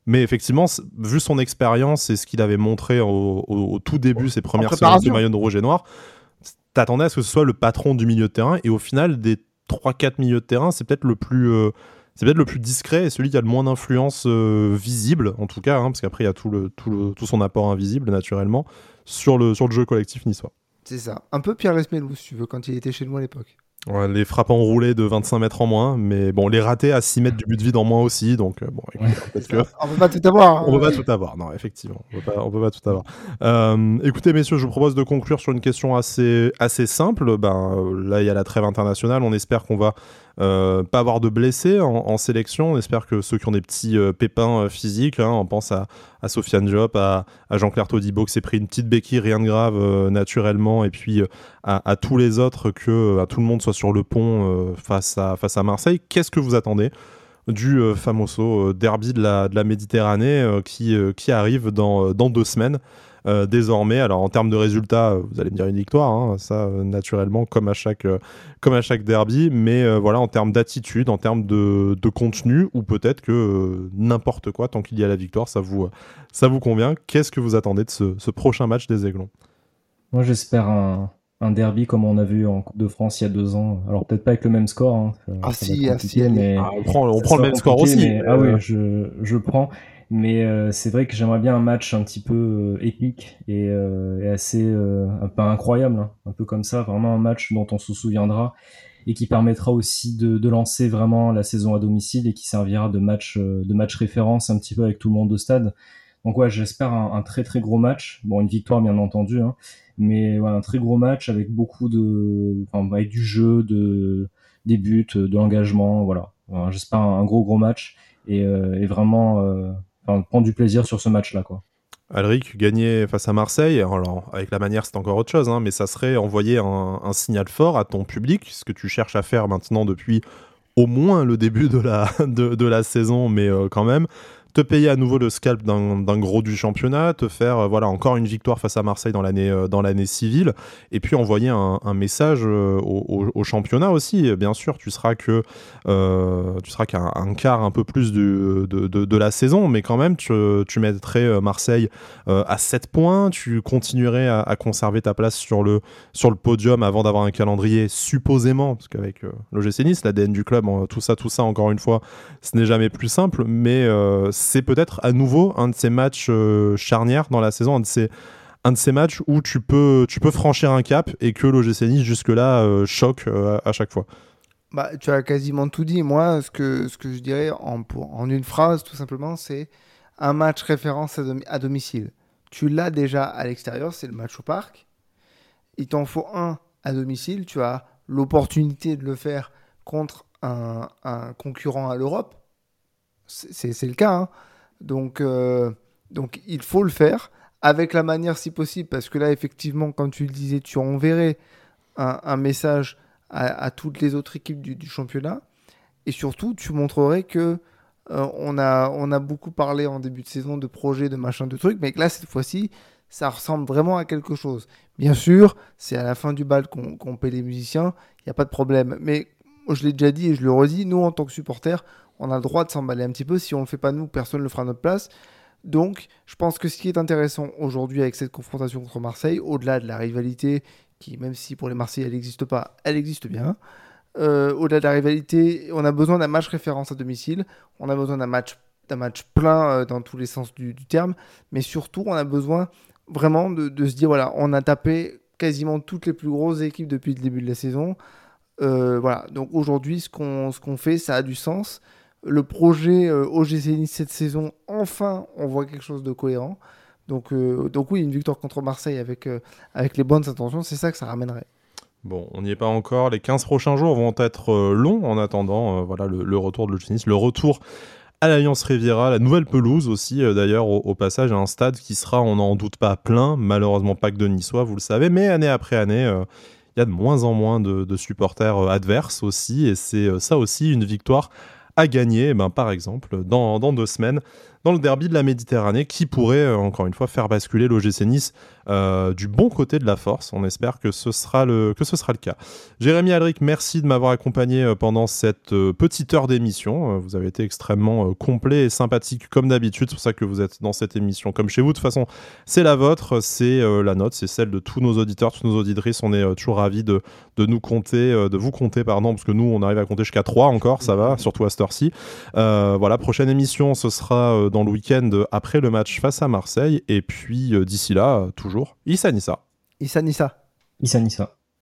Mais effectivement, vu son expérience et ce qu'il avait montré au, tout début, ses premières séances du maillot de rouge et noir, t'attendais à ce que ce soit le patron du milieu de terrain. Et au final, des 3-4 milieux de terrain, c'est peut-être le plus. Euh, c'est peut-être le plus discret et celui qui a le moins d'influence euh, visible, en tout cas, hein, parce qu'après il y a tout, le, tout, le, tout son apport invisible naturellement sur le, sur le jeu collectif niçois. C'est ça. Un peu Pierre Lesmelou, si tu veux, quand il était chez nous à l'époque les frappes enroulées de 25 mètres en moins, mais bon, les ratés à 6 mètres du but vide en moins aussi, donc euh, bon, On peut pas tout avoir. Hein. On peut pas tout avoir, non, effectivement, on peut pas, peut pas tout avoir. Euh, écoutez, messieurs, je vous propose de conclure sur une question assez, assez simple. Ben, là, il y a la trêve internationale, on espère qu'on va euh, pas avoir de blessés en, sélection. On espère que ceux qui ont des petits euh, pépins euh, physiques, hein, on pense à, à Sofiane Diop, à, Jean-Claire Todibo qui s'est pris une petite béquille, rien de grave naturellement, et puis à, tous les autres que tout le monde soit sur le pont face, à, Marseille. Qu'est-ce que vous attendez du famoso derby de la, Méditerranée qui, arrive dans deux semaines? Euh, désormais. Alors en termes de résultats, euh, vous allez me dire une victoire, hein, ça euh, naturellement comme à chaque comme à chaque derby, mais voilà en termes d'attitude, en termes de, de, contenu, ou peut-être que n'importe quoi tant qu'il y a la victoire, ça vous ça vous convient. Qu'est-ce que vous attendez de ce, ce prochain match des Aiglons? Moi j'espère un, un derby comme on a vu en Coupe de France il y a deux ans. Alors peut-être pas avec le même score. Hein, ah si, ah, si, mais ah, on prend, on prend le même score aussi. ah oui, je, je prends. Mais euh, c'est vrai que j'aimerais bien un match un petit peu euh, épique et, euh, et assez un peu incroyable, hein. un peu comme ça, vraiment un match dont on se souviendra et qui permettra aussi de, de, lancer vraiment la saison à domicile et qui servira de match de match référence un petit peu avec tout le monde au stade. Donc ouais, j'espère un, un, très très gros match. Bon, une victoire bien entendu, hein, mais ouais, un très gros match avec beaucoup de, enfin, avec du jeu, de des buts, de l'engagement, voilà. j'espère un, gros gros match et, et vraiment prendre du plaisir sur ce match-là. quoi. Alric, gagner face à Marseille, alors avec la manière c'est encore autre chose, hein, mais ça serait envoyer un, signal fort à ton public, ce que tu cherches à faire maintenant depuis au moins le début de la, de, la saison, mais euh, quand même te payer à nouveau le scalp d'un gros du championnat, te faire euh, voilà encore une victoire face à Marseille dans l'année euh, dans l'année civile, et puis envoyer un, message euh, au, championnat aussi. Bien sûr, tu seras que tu seras qu'un quart un peu plus de, de, la saison, mais quand même tu, tu mettrais Marseille à 7 points, tu continuerais à, conserver ta place sur le sur le podium avant d'avoir un calendrier supposément, parce qu'avec l'OGC Nice, l'ADN du club, tout ça tout ça encore une fois, ce n'est jamais plus simple, mais c'est peut-être à nouveau un de ces matchs euh, charnières dans la saison, un de ces, matchs où tu peux, franchir un cap et que l'OGC Nice jusque-là euh, choque euh, à chaque fois. Bah, tu as quasiment tout dit. Moi, ce que, je dirais en, une phrase, tout simplement, c'est un match référence à, domicile. Tu l'as déjà à l'extérieur, c'est le match au parc. Il t'en faut un à domicile. Tu as l'opportunité de le faire contre un concurrent à l'Europe c'est le cas. Hein. Donc, euh, donc il faut le faire avec la manière si possible, parce que là, effectivement, comme tu le disais, tu enverrais un, message à, toutes les autres équipes du, championnat, et surtout, tu montrerais que euh, on, a, on a beaucoup parlé en début de saison de projets, de machin, de trucs, mais que là, cette fois-ci, ça ressemble vraiment à quelque chose. Bien sûr, c'est à la fin du bal qu'on paie les musiciens, il n'y a pas de problème. Mais je l'ai déjà dit et je le redis, nous, en tant que supporters, on a le droit de s'emballer un petit peu. Si on ne le fait pas nous, personne ne le fera à notre place. Donc, je pense que ce qui est intéressant aujourd'hui avec cette confrontation contre Marseille, au-delà de la rivalité, qui, même si pour les Marseillais elle n'existe pas, elle existe bien. Euh, au-delà de la rivalité, on a besoin d'un match référence à domicile. On a besoin d'un match, match plein euh, dans tous les sens du, terme. Mais surtout, on a besoin vraiment de, de, se dire voilà, on a tapé quasiment toutes les plus grosses équipes depuis le début de la saison. Euh, voilà, donc aujourd'hui, ce qu'on ce qu'on fait, ça a du sens le projet euh, OGC cette saison, enfin, on voit quelque chose de cohérent. Donc, euh, donc oui, une victoire contre Marseille avec, euh, avec les bonnes intentions, c'est ça que ça ramènerait. Bon, on n'y est pas encore. Les 15 prochains jours vont être longs en attendant voilà, le, retour de l'OGC le retour à l'Alliance Riviera, la nouvelle pelouse aussi, d'ailleurs, au, passage, à un stade qui sera, on n'en doute pas, plein, malheureusement pas que de Niçois, vous le savez, mais année après année, il y a de moins en moins de supporters adverses aussi, et c'est ça aussi une victoire à gagner, eh ben, par exemple, dans, dans, deux semaines, dans le derby de la Méditerranée, qui pourrait, euh, encore une fois, faire basculer l'OGC Nice euh, du bon côté de la force. On espère que ce sera le, que ce sera le cas. Jérémy Alric, merci de m'avoir accompagné euh, pendant cette petite heure d'émission. Vous avez été extrêmement complet et sympathique, comme d'habitude. C'est pour ça que vous êtes dans cette émission comme chez vous. De toute façon, c'est la vôtre, c'est la nôtre, c'est celle de tous nos auditeurs, tous nos auditrices. On est toujours ravis de, de nous compter, de vous compter, pardon, parce que nous, on arrive à compter jusqu'à 3 encore, ça va, surtout à cette heure-ci. voilà, prochaine émission, ce sera dans le week-end après le match face à Marseille. Et puis d'ici là, toujours, Issa Nissa. Issa Nissa. Issa Nissa.